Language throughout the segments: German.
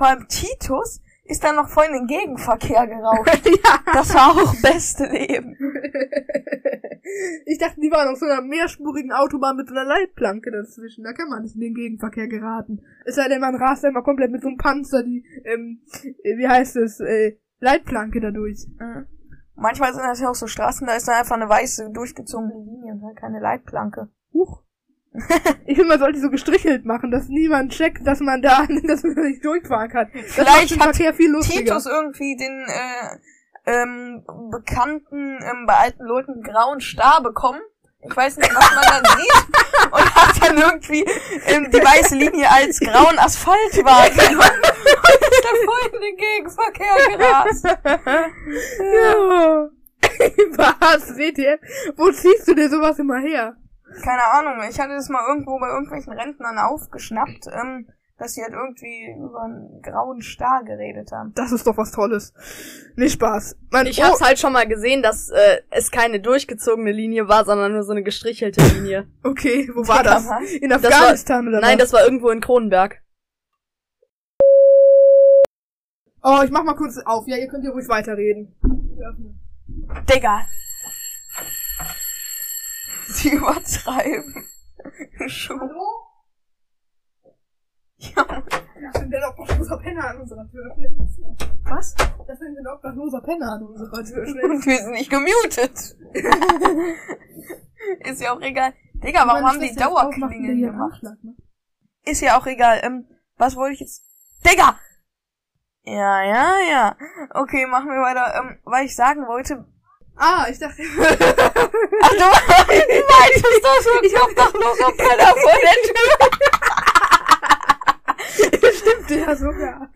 vor allem Titus ist dann noch voll in den Gegenverkehr geraucht. ja. Das war auch beste Leben. Ich dachte, die waren auf so einer mehrspurigen Autobahn mit so einer Leitplanke dazwischen. Da kann man nicht in den Gegenverkehr geraten. Es sei denn, man rast einmal komplett mit so einem Panzer die, ähm, äh, wie heißt es, äh, Leitplanke dadurch. Mhm. Manchmal sind das ja auch so Straßen, da ist dann einfach eine weiße, durchgezogene Linie und halt keine Leitplanke. Huch. Ich finde, man sollte so gestrichelt machen, dass niemand checkt, dass man da, dass man nicht durchfahren kann. Das Vielleicht hat. Titus irgendwie den äh, ähm, bekannten, ähm, bei alten Leuten grauen Star bekommen. Ich weiß nicht, was man dann sieht. Und hat dann irgendwie ähm, die weiße Linie als grauen Asphalt wahrgenommen. Und ist dann voll in den Gegenverkehr gerast. ja. Was, WTF? Wo ziehst du dir sowas immer her? Keine Ahnung, ich hatte das mal irgendwo bei irgendwelchen Rentnern aufgeschnappt, ähm, dass sie halt irgendwie über einen grauen Star geredet haben. Das ist doch was Tolles. Nicht Spaß. Mein, Ich hab's halt schon mal gesehen, dass äh, es keine durchgezogene Linie war, sondern nur so eine gestrichelte Linie. Okay, wo war das? In Das war- Afghanistan oder Nein, was? das war irgendwo in Kronenberg. Oh, ich mach mal kurz auf. Ja, ihr könnt ja ruhig weiterreden. Digga. Sie übertreiben. Schon. Hallo? Ja. Das sind denn obdachloser Penner an unserer Tür. Was? Das sind denn obdachloser Penner an unserer Tür. Und wir sind nicht gemutet. Ist ja auch egal. Digga, warum haben die Dauerklingeln gemacht? Ist ja auch egal. Ähm, was wollte ich jetzt? Digga! Ja, ja, ja. Okay, machen wir weiter. Ähm, weil ich sagen wollte. Ah, ich dachte. Du meintest das wirklich obdachloser Penner vor der Tür. Stimmt ja sogar.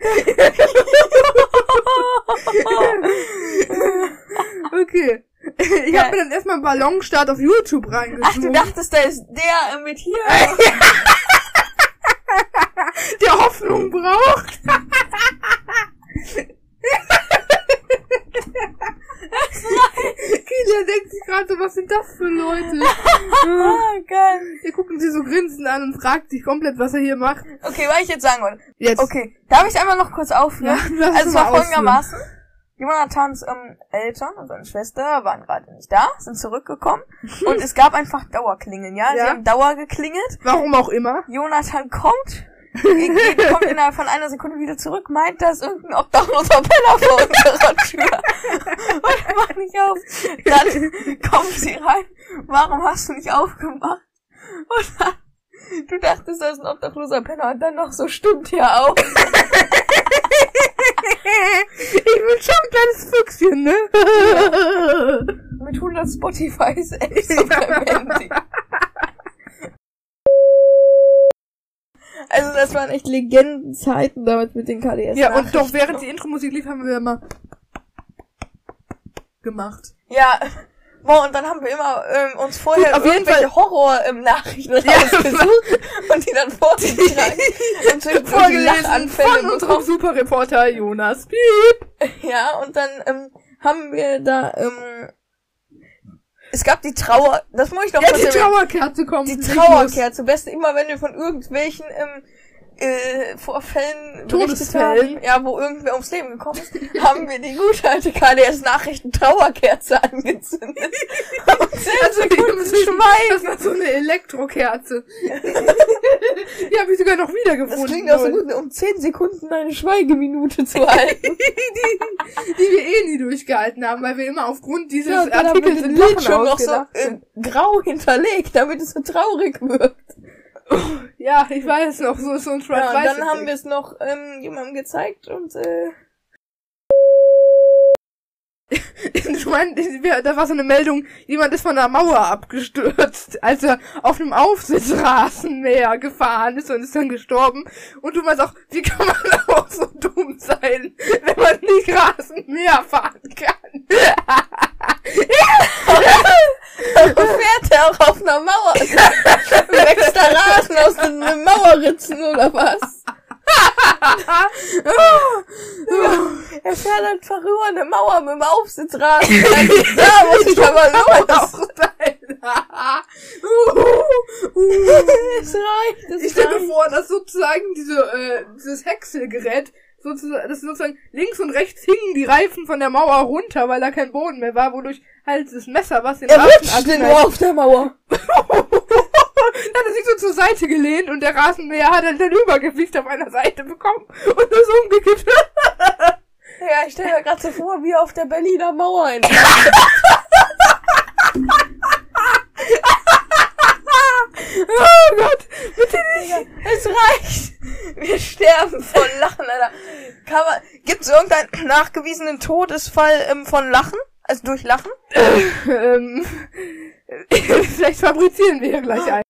okay. Ich Ja. hab mir dann erstmal einen Ballonstart auf YouTube Ach, du dachtest, da ist der mit hier. der Hoffnung braucht. Kilian denkt sich gerade so, was sind das für Leute? Ah, geil. Der gucken sie so grinsend an und fragt sich komplett, was er hier macht. Okay, was ich jetzt sagen wollte. Jetzt. Okay, darf ich einmal noch kurz aufhören? Ja, also es war ausführen. folgendermaßen. Jonathans ähm, Eltern und seine Schwester waren gerade nicht da, sind zurückgekommen und es gab einfach Dauerklingeln, ja? Sie Ja. haben Dauer geklingelt. Warum auch immer. Jonathan kommt, geht, kommt innerhalb von einer Sekunde wieder zurück, meint, da ist irgendein obdachloser Penner vor unserer Tür. Und mach nicht auf. Dann kommt sie rein. Warum hast du nicht aufgemacht? Und dann, du dachtest, da ist ein obdachloser Penner und dann noch so stimmt ja auch. Ich bin schon ein kleines Füchschen, ne? Mit 100 Spotifys extra verwendet. Also das waren echt Legendenzeiten damals mit den KDS. ja, und doch während die Intro-Musik lief, haben wir immer gemacht. Ja, boah, und dann haben wir immer ähm, uns vorher Gut, auf jeden irgendwelche Horror-Nachrichten rausgesucht und die dann vorgetragen und Vorgelesen Lachanfälle von unserem. Superreporter Jonas Piep. Ja, und dann ähm, haben wir da, ähm, es gab die Trauer, das muss ich noch Ja, die. Trauerkerze kommt. die. Trauerkerze, beste immer wenn wir von irgendwelchen ähm, äh, Vorfällen Todesfällen. ja, wo irgendwer ums Leben gekommen ist, haben wir die gute alte KDS Nachrichten Trauerkerze angezündet. Und Also, Das war so eine Elektrokerze. die habe ich sogar noch Das wiedergefunden. klingt auch so gut, um 10 Sekunden eine Schweigeminute zu halten. die, die wir eh nie durchgehalten haben, weil wir immer aufgrund dieses Ja, Artikels in Lachen Bildschirm noch so äh, grau hinterlegt, damit es so traurig wirkt. Ja, ich weiß noch, so so ein Ja, schwarz und dann haben wir es noch ähm, jemandem gezeigt und äh, Ich meine, da war so eine Meldung, jemand ist von der Mauer abgestürzt, als er auf einem Aufsitzrasenmäher gefahren ist und ist dann gestorben. Und du meinst auch, wie kann man auch so dumm sein, wenn man nicht Rasenmäher fahren kann? fährt er auch auf einer Mauer. Wächst da Rasen aus den Mauerritzen oder was? er fährt einfach über eine Mauer mit dem Aufsitzrasen. da muss ich aber los. Es reicht, es Ich stelle mir vor, dass sozusagen diese, äh, dieses Häckselgerät sozusagen, das sozusagen links und rechts hingen die Reifen von der Mauer runter, weil da kein Boden mehr war, wodurch halt das Messer, was den Er rutscht abschneidet- nur auf der Mauer. Dann hat er sich so zur Seite gelehnt und der Rasenmäher hat ein Übergewicht auf einer Seite bekommen und ist umgekippt. Ja, ich stelle mir gerade so vor, wie auf der Berliner Mauer in oh Gott, bitte nicht. Es reicht. Wir sterben von Lachen, Alter. Kann man, gibt's irgendeinen nachgewiesenen Todesfall ähm, von Lachen? Also durch Lachen? ähm, vielleicht fabrizieren wir ja gleich einen.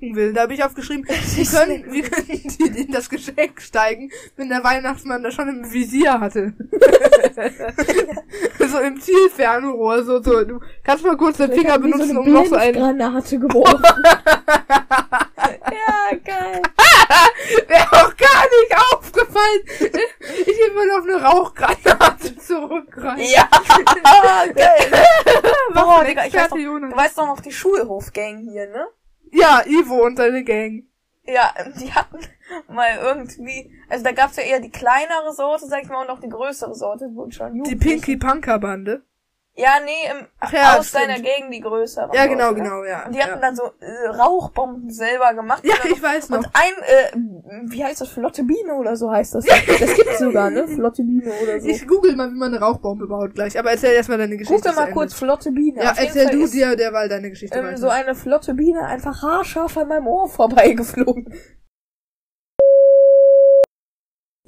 Will. Da habe ich aufgeschrieben, wie können, wie können die in das Geschenk steigen, wenn der Weihnachtsmann das schon im Visier hatte. so im Zielfernrohr, so, so. Du kannst mal kurz den Finger benutzen, um noch so einen. Granate geworfen. ja, geil. Wäre auch gar nicht aufgefallen. Ich will mal auf eine Rauchgranate zurückgreifen. Ja, geil. Boah, Digga, ich weiß Jonas. du weißt doch noch die Schulhofgang hier, ne? Ja, Ivo und seine Gang. Ja, die hatten mal irgendwie, also da gab's ja eher die kleinere Sorte, sag ich mal, und auch die größere Sorte, schon Die Pinky Punker Bande. Ja, nee, im, Ach ja, aus stimmt. deiner Gegend die größere. Ja, genau, ne? genau, ja. Und die hatten ja. dann so äh, Rauchbomben selber gemacht. Ja, ich weiß noch. Und ein, äh, wie heißt das, Flotte Biene oder so heißt das. Das gibt's sogar, ne? Flotte Biene oder so. Ich google mal, wie man eine Rauchbombe baut gleich. Aber erzähl erstmal deine Geschichte. Zu mal kurz Flotte Biene. Ja, Auf erzähl du dir derweil deine Geschichte ähm, weiter. so eine flotte Biene einfach haarscharf an meinem Ohr vorbeigeflogen.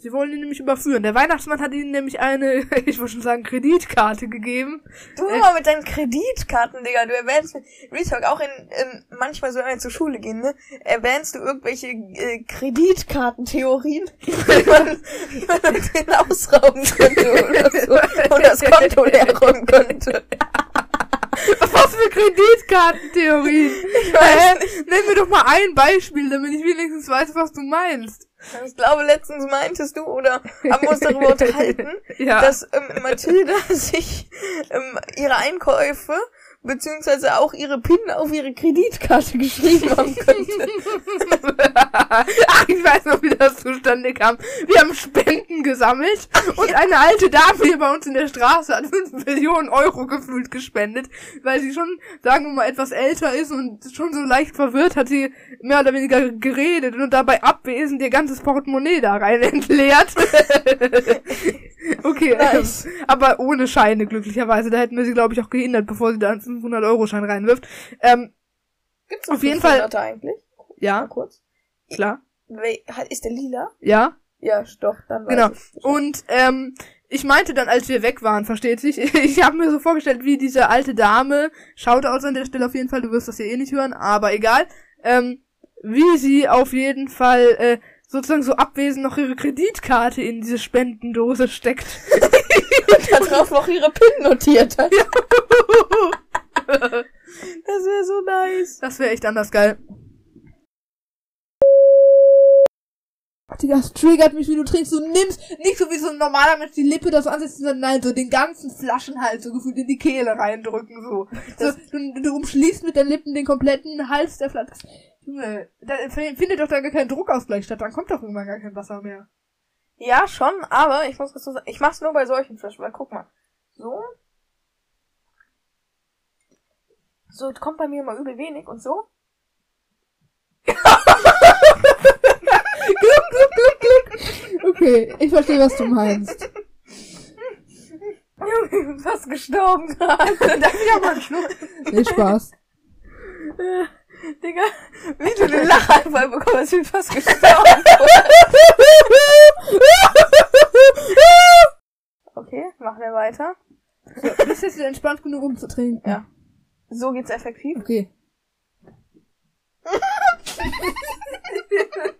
Sie wollen ihn nämlich überführen. Der Weihnachtsmann hat ihnen nämlich eine, ich wollte schon sagen, Kreditkarte gegeben. Du Äh. immer mit deinen Kreditkarten, Digga. Du erwähnst mit Retalk auch in, ähm, manchmal so, wenn wir zur Schule gehen, ne? Erwähnst du irgendwelche äh, Kreditkartentheorien, wie man, man mit denen ausrauben könnte oder so. Und das Konto leer räumen könnte. Was für Kreditkartentheorien? Ich weiß Hä? Nenn mir doch mal ein Beispiel, damit ich wenigstens weiß, was du meinst. Ich glaube, letztens meintest du oder haben wir uns darüber unterhalten, Ja. dass ähm, Mathilda sich ähm, ihre Einkäufe beziehungsweise auch ihre PIN auf ihre Kreditkarte geschrieben haben könnte. Ach, ich weiß noch, wie das zustande kam. Wir haben Spenden gesammelt und eine alte Dame hier bei uns in der Straße hat 5 Millionen Euro gefühlt gespendet, weil sie schon, sagen wir mal, etwas älter ist und schon so leicht verwirrt hat sie mehr oder weniger geredet und dabei abwesend ihr ganzes Portemonnaie da rein entleert. okay, Nice. ähm, aber ohne Scheine glücklicherweise. Da hätten wir sie, glaube ich, auch gehindert, bevor sie da einen 500-Euro-Schein reinwirft. Ähm, Gibt's Auf jeden Fall- 500er eigentlich? Mal ja, kurz. klar, Ist der lila? ja. Ja, doch, dann weiß Genau. ich. Und ähm, ich meinte dann, als wir weg waren, versteht sich, ich habe mir so vorgestellt, wie diese alte Dame, Shoutouts an der Stelle auf jeden Fall, du wirst das ja eh nicht hören, aber egal, ähm, wie sie auf jeden Fall äh, sozusagen so abwesend noch ihre Kreditkarte in diese Spendendose steckt. da drauf noch ihre PIN notiert hat. Das wäre so nice. Das wäre echt anders geil. Digga, das triggert mich, wie du trinkst. Du nimmst nicht so wie so ein normaler Mensch die Lippe das so ansetzt, sondern nein, so den ganzen Flaschenhals so gefühlt in die Kehle reindrücken, so. so du, du umschließt mit deinen Lippen den kompletten Hals der Flasche. Junge, da findet doch da gar kein Druckausgleich statt, dann kommt doch irgendwann gar kein Wasser mehr. Ja, schon, aber ich muss dazu sagen, ich mach's nur bei solchen Flaschen, weil guck mal. So. So, kommt bei mir immer übel wenig und so. Okay, ich verstehe, was du meinst. Junge, ich bin fast gestorben gerade. Darf ich auch mal einen Schluck? Nee, Spaß. Digga, wie du den Lachanfall bekommst, ich bin fast gestorben. Okay, machen wir weiter. Du bist jetzt wieder entspannt genug, um zu trinken. Ja. So geht's effektiv. Okay.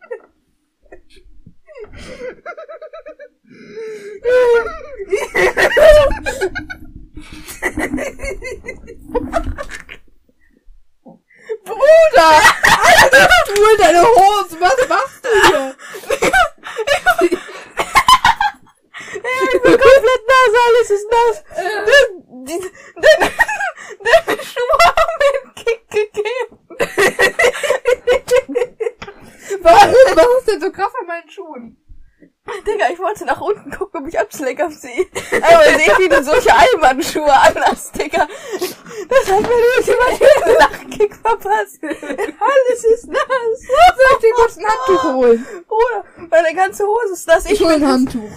Bruder! Stuhl, deine Hose, was machst du hier? Ich bin komplett nass, alles ist nass. Deine, deine Schuhe haben mir einen Kick gegeben. Warum? ist denn so krass an meinen Schuhen? Digga, ich wollte nach unten gucken, ob ich Abschlecker sehe. Aber ich sehe, wie du solche Albanschuhe anhast, Digga. Das hat mir nämlich immer den Lachkick verpasst. Alles ist nass. Soll ich dir kurz ein Handtuch holen? Bruder, meine ganze Hose ist nass. Ich hol ein Handtuch.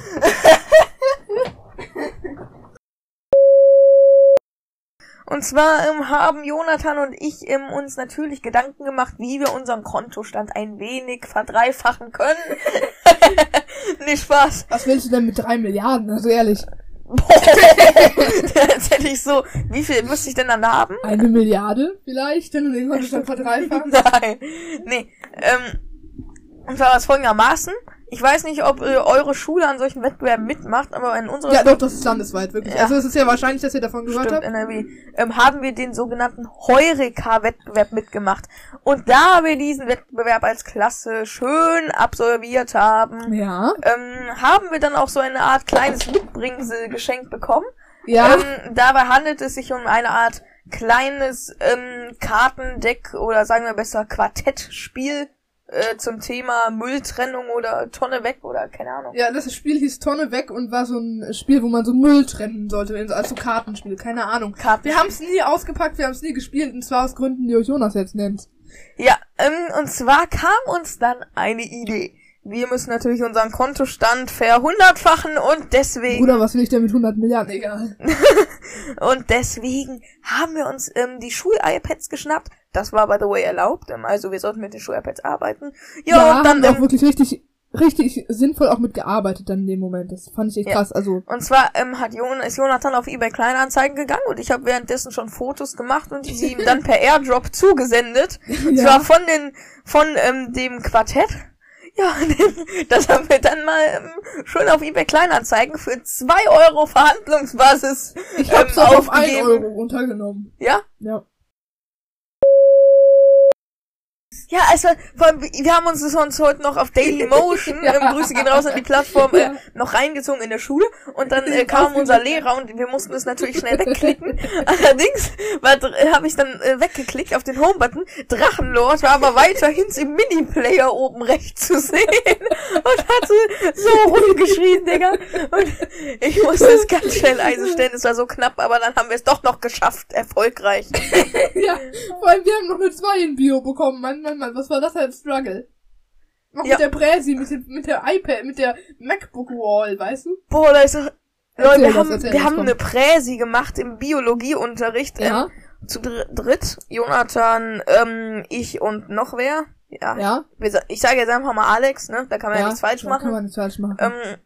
Und zwar ähm, haben Jonathan und ich ähm, uns natürlich Gedanken gemacht, wie wir unseren Kontostand ein wenig verdreifachen können. Nicht Spaß. Was willst du denn mit drei Milliarden? Also ehrlich. Jetzt hätte ich so, wie viel müsste ich denn dann haben? Eine Milliarde vielleicht, wenn du den Kontostand verdreifachst? Nein. Nee. Ähm, und zwar was folgendermaßen. Ich weiß nicht, ob äh, eure Schule an solchen Wettbewerben mitmacht, aber in unserer Ja, doch, das ist landesweit, wirklich. Ja. Also es ist ja wahrscheinlich, dass ihr davon gehört Stimmt, habt. NRW. Ähm, haben wir den sogenannten Heureka-Wettbewerb mitgemacht. Und da wir diesen Wettbewerb als Klasse schön absolviert haben, Ja. ähm, haben wir dann auch so eine Art kleines Mitbringsel geschenkt bekommen. Ja. Ähm, dabei handelt es sich um eine Art kleines ähm, Kartendeck oder sagen wir besser Quartettspiel äh, zum Thema Mülltrennung oder Tonne weg oder keine Ahnung. Ja, das Spiel hieß Tonne weg und war so ein Spiel, wo man so Müll trennen sollte, also Kartenspiel, keine Ahnung. Karten Wir haben es nie ausgepackt, wir haben es nie gespielt, und zwar aus Gründen, die euch Jonas jetzt nennt. Ja, ähm, und zwar kam uns dann eine Idee. Wir müssen natürlich unseren Kontostand verhundertfachen und deswegen Bruder, was will ich denn mit 100 Milliarden? Egal. und deswegen haben wir uns ähm, die Schul-iPads geschnappt. Das war by the way erlaubt, ähm, also wir sollten mit den Schul-iPads arbeiten. Ja, Ja, und dann haben wir auch ähm, wirklich richtig, richtig sinnvoll auch mit gearbeitet dann in dem Moment. Das fand ich echt Ja. krass. Also, und zwar ähm, hat Jon ist Jonathan auf eBay Kleinanzeigen gegangen und ich habe währenddessen schon Fotos gemacht und sie ihm dann per Airdrop zugesendet. Und Ja. zwar von den von ähm, dem Quartett. Ja, das haben wir dann mal ähm, schon auf eBay Kleinanzeigen für 2 Euro Verhandlungsbasis ich hab's ähm, auch auf 1 aufgegeben. Euro runtergenommen. Ja? Ja. Ja, also vor allem, wir haben uns uns heute noch auf Dailymotion, Ja. ähm, Grüße gehen raus an die Plattform, äh, noch reingezogen in der Schule und dann äh, kam unser Lehrer und wir mussten es natürlich schnell wegklicken. Allerdings habe ich dann äh, weggeklickt auf den Home-Button. Drachenlord war aber weiterhin im Mini-Player oben rechts zu sehen und hatte so rumgeschrien, Digga. Und ich musste es ganz schnell einstellen, es war so knapp, aber dann haben wir es doch noch geschafft, erfolgreich. ja, vor allem wir haben noch eine 2 in Bio bekommen. Mann, Mann, Mann, was war das ein Struggle? Noch Ja. mit der Präsi, mit, dem, mit der iPad, mit der MacBook Wall, weißt du? Boah, da ist doch... Leute, wir haben, wir haben eine Präsi gemacht im Biologieunterricht. Ja. Ähm, zu dr dritt. Jonathan, ähm, ich und noch wer? Ja. Ja. Ich sage jetzt einfach mal Alex, ne? Da kann man ja, nichts falsch da machen. Kann man nichts falsch machen. Ähm,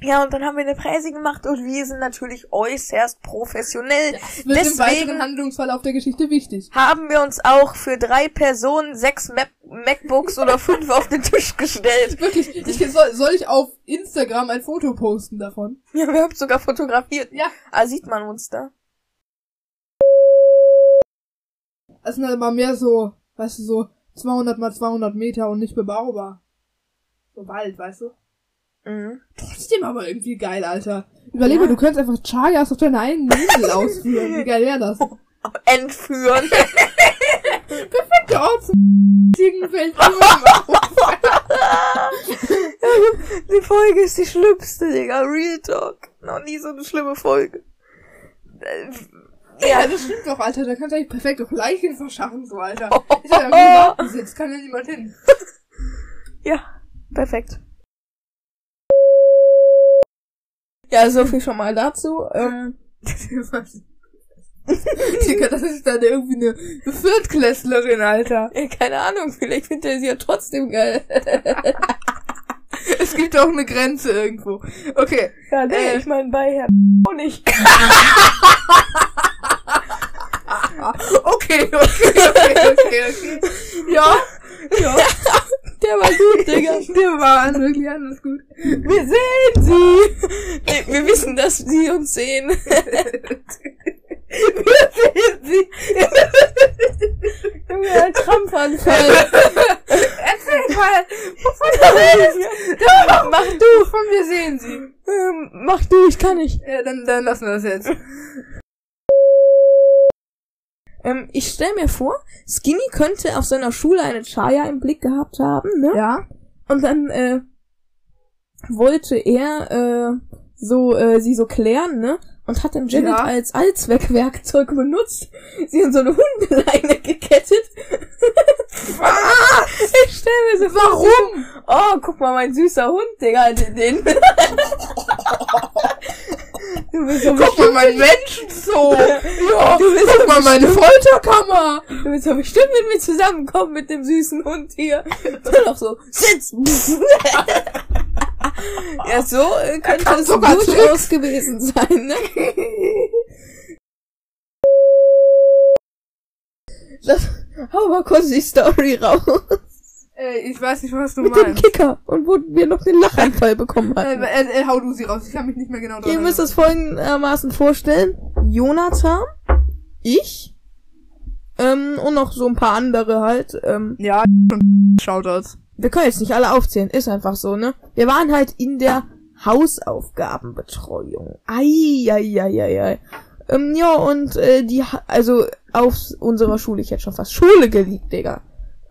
ja, und dann haben wir eine Präsi gemacht und wir sind natürlich äußerst professionell. das wird im deswegen- weiteren Handlungsverlauf der Geschichte wichtig. Haben wir uns auch für drei Personen sechs Mac MacBooks oder fünf auf den Tisch gestellt. Wirklich, ich, soll, soll ich auf Instagram ein Foto posten davon? Ja, wir haben sogar fotografiert. Ja. Ah, sieht man uns da? Das sind halt aber mehr so, weißt du, so 200 mal 200 Meter und nicht bebaubar. So Wald, weißt du? Mhm. Trotzdem aber irgendwie geil, Alter. Überleg Ja. du könntest einfach Chagas auf deine eigenen Insel ausführen. Wie geil wäre das? Entführen. Der Ort zum Ziegenfeld. Die Folge ist die schlimmste, Digga. Real Talk. Noch nie so eine schlimme Folge. Ja, das stimmt doch, Alter. Da kannst du eigentlich perfekt auch Leichen verschaffen, so, Alter. Ist ja da im Garten sitzt, kann ja niemand hin. Ja, perfekt. Ja, so viel schon mal dazu. Ähm, Digga, das ist dann irgendwie eine Viertklässlerin, Alter. ja, keine Ahnung, vielleicht findet er sie ja trotzdem geil. Es gibt auch eine Grenze irgendwo. Okay. Ja, nee, Äh. ich meine bei Herrn auch nicht. Okay, okay, okay, okay, okay. Ja, ja. Der war gut, Digga. Der war wirklich anders gut. Wir sehen sie. Nee, wir wissen, dass sie uns sehen. wir sehen sie. Junge, ein Krampfanfall. Erzähl mal, wovon du redest. Mach du. Von wir sehen sie. Ähm, mach du, ich kann nicht. Ja, dann, dann lassen wir das jetzt. Ähm, ich stell mir vor, Skinny könnte auf seiner Schule eine Chaya im Blick gehabt haben, ne? Ja. Und dann äh, wollte er äh, so äh, sie so klären, ne? Und hat dann Janet Ja. als Allzweckwerkzeug benutzt, sie in so eine Hundeleine gekettet. Was? Ich stell mir so vor, Warum? Oh, guck mal, mein süßer Hund, Digga, den. den. du bist so Guck mal, mein Menschenzoo. Ja, Du bist guck mal, meine Folterkammer. Du willst doch bestimmt mit mir zusammenkommen mit dem süßen Hund hier. Und noch so, sitz! ja, so äh, könnte es durchaus gewesen sein, ne? Das, hau mal kurz die Story raus. Äh, ich weiß nicht, was du Mit dem meinst. Kicker. Und wo wir noch den Lachanfall bekommen Äh, hatten. äh, äh, hau du sie raus. Ich kann mich nicht mehr genau dran Ihr müsst es folgendermaßen vorstellen. Jonathan, ich, ähm, und noch so ein paar andere halt, ähm, Ja, und Shoutouts. wir können jetzt nicht alle aufzählen, ist einfach so, ne? Wir waren halt in der Hausaufgabenbetreuung. Ei, ei, ei, ei, ei. Ähm, ja, und äh, die, also auf unserer Schule, ich hätte schon fast Schule geliebt, Digga.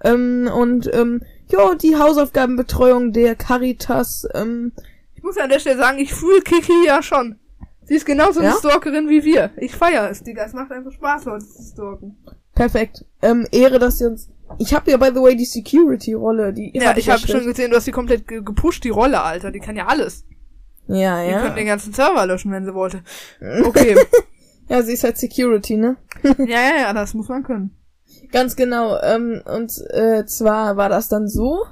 Ähm, und, ähm, ja, die Hausaufgabenbetreuung der Caritas, ähm, Ich muss an der Stelle sagen, ich fühle Kiki ja schon. Sie ist genauso eine Ja? Stalkerin wie wir. Ich feier es, Digga. Es macht einfach Spaß, Leute zu stalken. perfekt. Ähm, Ehre, dass sie uns... Ich habe ja, by the way, die Security-Rolle, die... Ja, ich habe schon gesehen, du hast sie komplett ge gepusht, die Rolle, Alter. Die kann ja alles. Ja, Die ja. könnte den ganzen Server löschen, wenn sie wollte. Okay. Ja, sie ist halt Security, ne? ja, ja, ja, das muss man können. Ganz genau. Ähm, und äh, zwar war das dann so,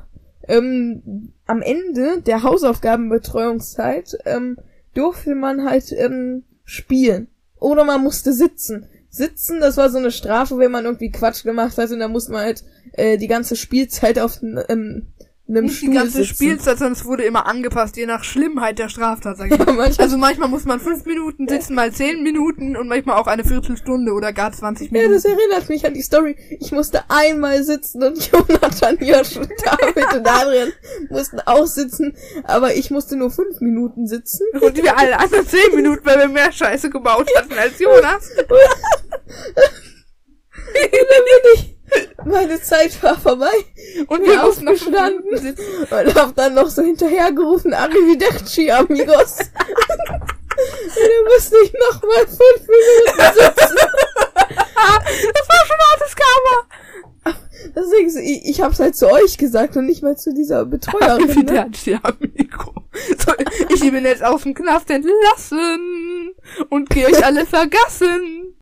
ähm, am Ende der Hausaufgabenbetreuungszeit ähm, durfte man halt ähm, spielen. Oder man musste sitzen. Sitzen, das war so eine Strafe, wenn man irgendwie Quatsch gemacht hat und dann musste man halt äh, die ganze Spielzeit auf ähm, einem Nicht die Stuhl ganze sitzen. Spielzeit, sondern es wurde immer angepasst, je nach Schlimmheit der Straftat, sag ich Ja, mal. manchmal, Also manchmal muss man fünf Minuten sitzen, mal zehn Minuten und manchmal auch eine Viertelstunde oder gar 20 ja, das Minuten. erinnert mich an die Story. Ich musste einmal sitzen und Jonathan, Josh, und David und Adrian mussten auch sitzen, aber ich musste nur fünf Minuten sitzen. Und wir alle anderen zehn Minuten, weil wir mehr Scheiße gebaut hatten als Jonas. Und dann bin ich, meine Zeit war vorbei Und wir wir mussten aufgestanden und hab dann noch so hinterhergerufen, Arrivederci, amigos. und dann musste ich noch mal fünf Minuten sitzen. Das war schon hartes Karma. Deswegen, ich, ich hab's halt zu euch gesagt und nicht mal zu dieser Betreuerin. Ne? Arrivederci, amigo. So, ich bin jetzt aus dem Knast entlassen und geh euch alle vergassen.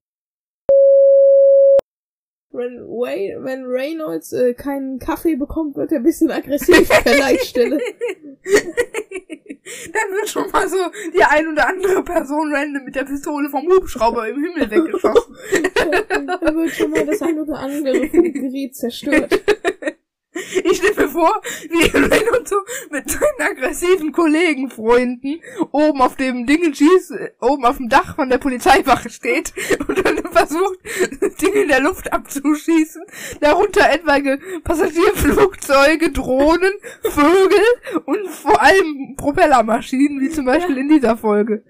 Wenn, Way, wenn Reynolds äh, keinen Kaffee bekommt, wird er ein bisschen aggressiv per Leitstelle. Dann wird schon mal so die ein oder andere Person random mit der Pistole vom Hubschrauber im Himmel weggeschossen. Dann wird schon mal das ein oder andere Funkgerät zerstört. Ich stelle mir vor, wie so mit seinen aggressiven Kollegenfreunden oben auf dem Ding schießt, äh, oben auf dem Dach von der Polizeiwache steht und dann versucht, das Ding in der Luft abzuschießen. Darunter etwaige Passagierflugzeuge, Drohnen, Vögel und vor allem Propellermaschinen, wie zum Beispiel in dieser Folge.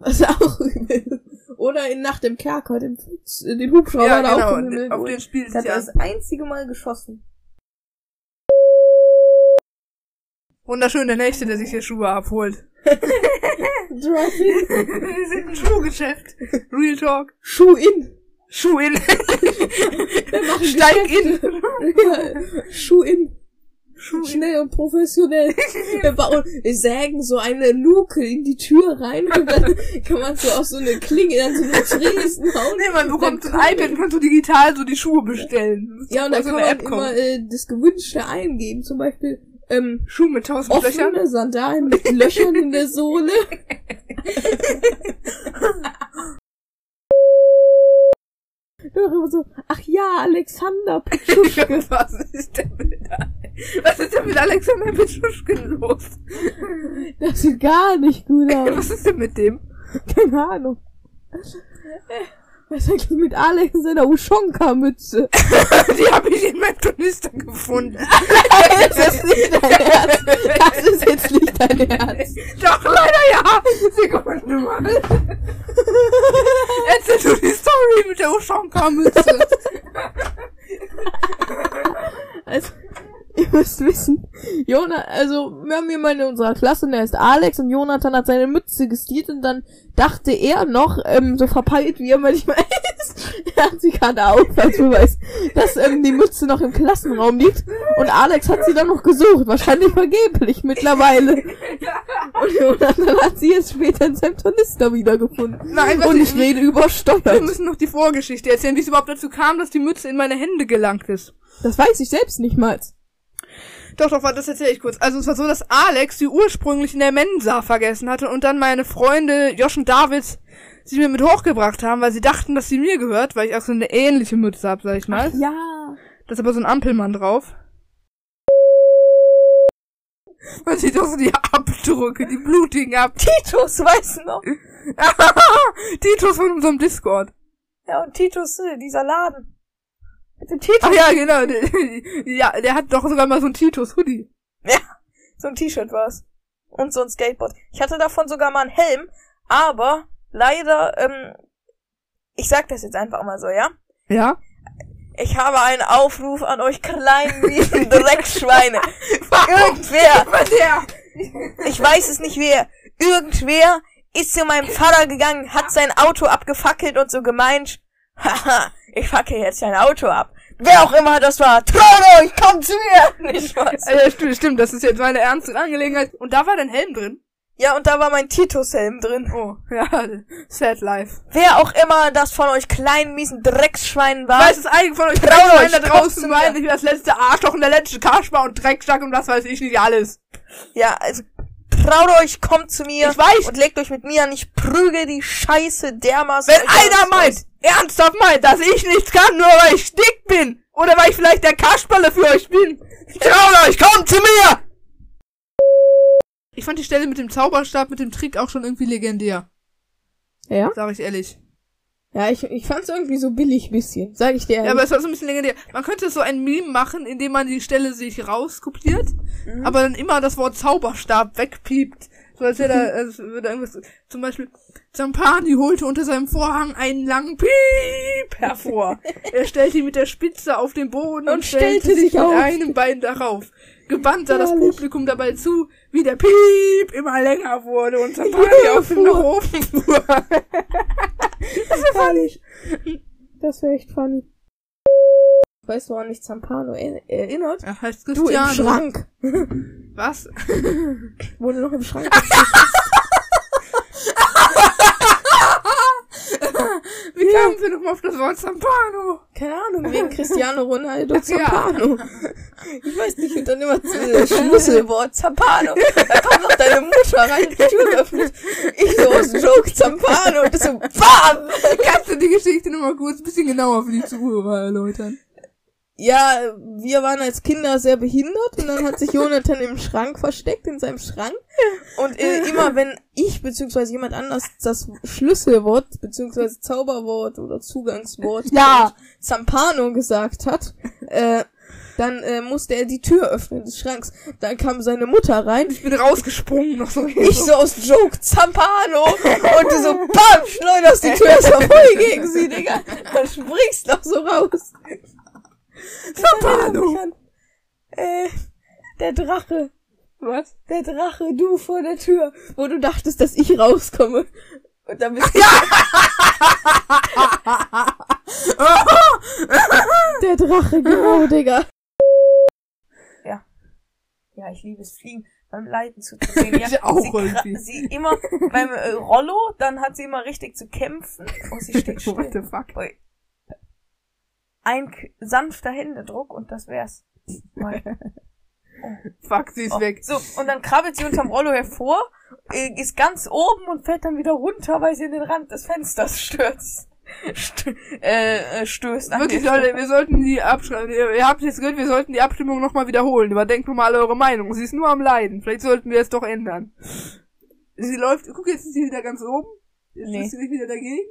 Was auch übel. Oder in Nacht im Kerker, äh, den Hubschrauber ja, genau, auch auf den Spiel Das hat er das einzige Mal geschossen. Wunderschön, der Nächste, der sich hier Schuhe abholt. Driving. Wir sind ein Schuhgeschäft. Real Talk. Schuh in. Schuh in. Steig in. Ja, Schuh in. Schnell und professionell. Wir bauen, wir sägen so eine Luke in die Tür rein und dann kann man so auf so eine Klinge dann so eine Tresen hauen. Nee, man bekommt ein iPad und kannst du digital so die Schuhe bestellen. Ja, und dann so kann man App immer äh, das Gewünschte eingeben. Zum Beispiel ähm, Schuh mit tausend Löchern. offene Sandalen mit Löchern in der Sohle. So, ach ja, Alexander Petschuschke. Was ist denn mit, was ist denn mit Alexander Petschuschkin los? Das sieht gar nicht gut aus. Was ist denn mit dem? Keine Ahnung. Was eigentlich mit Alex in seiner Ushonka-Mütze? die habe ich in meinem Tornister gefunden. das ist nicht dein Ernst. Das ist jetzt nicht dein Ernst. Doch, leider ja. Sekunde mal. Erzähl du die Story mit der Ushonka-Mütze. also, Uschonka-Mütze. müsst wissen, Jonathan, also wir haben jemanden in unserer Klasse, der ist Alex und Jonathan hat seine Mütze gestiert und dann dachte er noch, ähm, so verpeilt wie er manchmal ist, er hat sie gerade auf, als Beweis, dass ähm, die Mütze noch im Klassenraum liegt und Alex hat sie dann noch gesucht, wahrscheinlich vergeblich mittlerweile. Und Jonathan hat sie jetzt später in seinem Tornister wiedergefunden. Nein, was und ich rede Wir übersteuert. müssen noch die Vorgeschichte erzählen, wie es überhaupt dazu kam, dass die Mütze in meine Hände gelangt ist. Das weiß ich selbst nicht mal. Doch, doch, warte, das erzähle ich kurz. Also es war so, dass Alex sie ursprünglich in der Mensa vergessen hatte und dann meine Freunde Josh und David sie mir mit hochgebracht haben, weil sie dachten, dass sie mir gehört, weil ich auch so eine ähnliche Mütze hab, sag ich mal. Ja. Da ist aber so ein Ampelmann drauf. Man sieht auch so die Abdrücke, die blutigen Ab. Titus, weißt du noch? Titus von unserem Discord. Ja, und Titus, dieser Laden. Dem Titus. Ach ja, genau. Der, ja, der hat doch sogar mal so ein Titus-Hoodie. Ja, so ein T-Shirt war's. Und so ein Skateboard. Ich hatte davon sogar mal einen Helm, aber leider, ähm, ich sag das jetzt einfach mal so, ja? Ja? Ich habe einen Aufruf an euch kleinen miesen Dreckschweine. Irgendwer, ich weiß es nicht wer, irgendwer ist zu meinem Vater gegangen, hat sein Auto abgefackelt und so gemeint, haha, ich fackel jetzt dein Auto ab. Wer auch immer das war, traut euch, kommt zu mir! Nicht was. Ja, stimmt, stimmt, das ist jetzt meine ernste Angelegenheit. Und da war dein Helm drin. Ja, und da war mein Titus-Helm drin. Oh, ja, sad life. Wer auch immer das von euch kleinen miesen Drecksschweinen war, Weiß es eigentlich von euch euch, da draußen mir. ich bin das letzte Arschloch und der letzte Kasper und Drecksack und was weiß ich nicht alles. ja, also traut euch, kommt zu mir Ich weiß. und legt euch mit mir an, ich prüge die Scheiße dermaßen. Wenn einer meint, ernsthaft meint, dass ich nichts kann, nur weil ich dick bin, oder weil ich vielleicht der Kasperle für euch bin, traut euch, kommt zu mir! Ich fand die Stelle mit dem Zauberstab, mit dem Trick auch schon irgendwie legendär, Ja? sag ich ehrlich. Ja, ich, ich fand's irgendwie so billig bisschen, sag ich dir. Ja, ehrlich. aber es war so ein bisschen legendär. Man könnte so ein Meme machen, indem man die Stelle sich rauskopiert, aber dann immer das Wort Zauberstab wegpiept. So als wäre da, als würde irgendwas, zum Beispiel, Zampani holte unter seinem Vorhang einen langen Piep hervor. er stellte ihn mit der Spitze auf den Boden und, Und stellte, stellte sich mit auf. einem Bein darauf. Gebannt sah das. Publikum dabei zu, wie der Piep immer länger wurde und Zampani auf den fuhr. Ofen fuhr. Herrlich. Das wäre echt funny. Weißt du, woran mich Zampano er erinnert? Er heißt Du im. Schrank. Was? Wurde noch im Schrank. Wie kamen wir nochmal auf das Wort Zampano? Keine Ahnung, wegen Cristiano Ronaldo Ja. Zampano. Ich weiß nicht, und dann immer das Schlüsselwort Zampano. Da kommt noch deine Mutter rein, die Tür öffnet. Ich so aus Joke Zampano und das so, BAM! Kannst du die Geschichte nochmal kurz ein bisschen genauer für die Zuhörer erläutern? Ja, wir waren als Kinder sehr behindert und dann hat sich Jonathan im Schrank versteckt, in seinem Schrank. Und äh, immer wenn ich beziehungsweise jemand anders das Schlüsselwort beziehungsweise Zauberwort oder Zugangswort Ja. Zampano gesagt hat, äh, dann äh, musste er die Tür öffnen des Schranks. Dann kam seine Mutter rein. Ich bin rausgesprungen noch so. Ich so aus Joke Zampano und du so, BAM! Schleuderst die Tür so voll gegen sie, Digga. Dann springst noch so raus. Zampano. Äh, der Drache. Was? Der Drache, du vor der Tür, wo du dachtest, dass ich rauskomme. Und dann bist du der Drache, genau, Digga. Ja, ich liebe es, Fliegen beim Leiten zuzusehen. Ja, Ich auch sie, irgendwie. sie immer beim äh, Rollo, dann hat sie immer richtig zu kämpfen. Oh, sie steht What still. the fuck? Ein sanfter Händedruck und das wär's. Ui. Fuck, sie ist Oh, weg. So, und dann krabbelt sie unterm Rollo hervor, äh, ist ganz oben und fällt dann wieder runter, weil sie in den Rand des Fensters stürzt. St äh, äh, stößt Wirklich, Leute, wir sollten die Abstimmung, ihr, ihr habt jetzt gehört, wir sollten die Abstimmung nochmal wiederholen. Überdenkt nur mal eure Meinung. Sie ist nur am Leiden. Vielleicht sollten wir es doch ändern. Sie läuft, guck, jetzt ist sie wieder ganz oben. Jetzt Nee. ist sie wieder dagegen.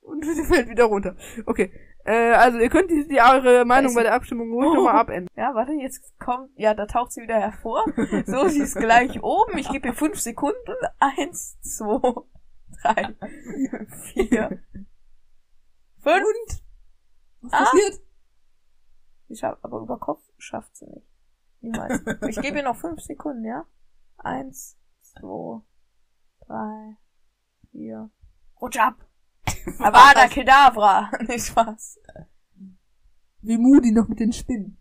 Und sie fällt wieder runter. Okay. Äh, also ihr könnt die, die eure Meinung bei der Abstimmung ruhig nochmal abändern. Ja, warte, jetzt kommt, ja, da taucht sie wieder hervor. So, sie ist gleich oben. Ich gebe ihr fünf Sekunden. Eins, zwei, drei, vier, fünf. Was Ah. passiert? Sie schafft, aber über Kopf schafft sie nicht. Niemals. Ich gebe ihr noch fünf Sekunden, ja? Eins, zwei, drei, vier. Rutsch ab! Avada Kedavra! Nicht Spaß. Wie Moody noch mit den Spinnen.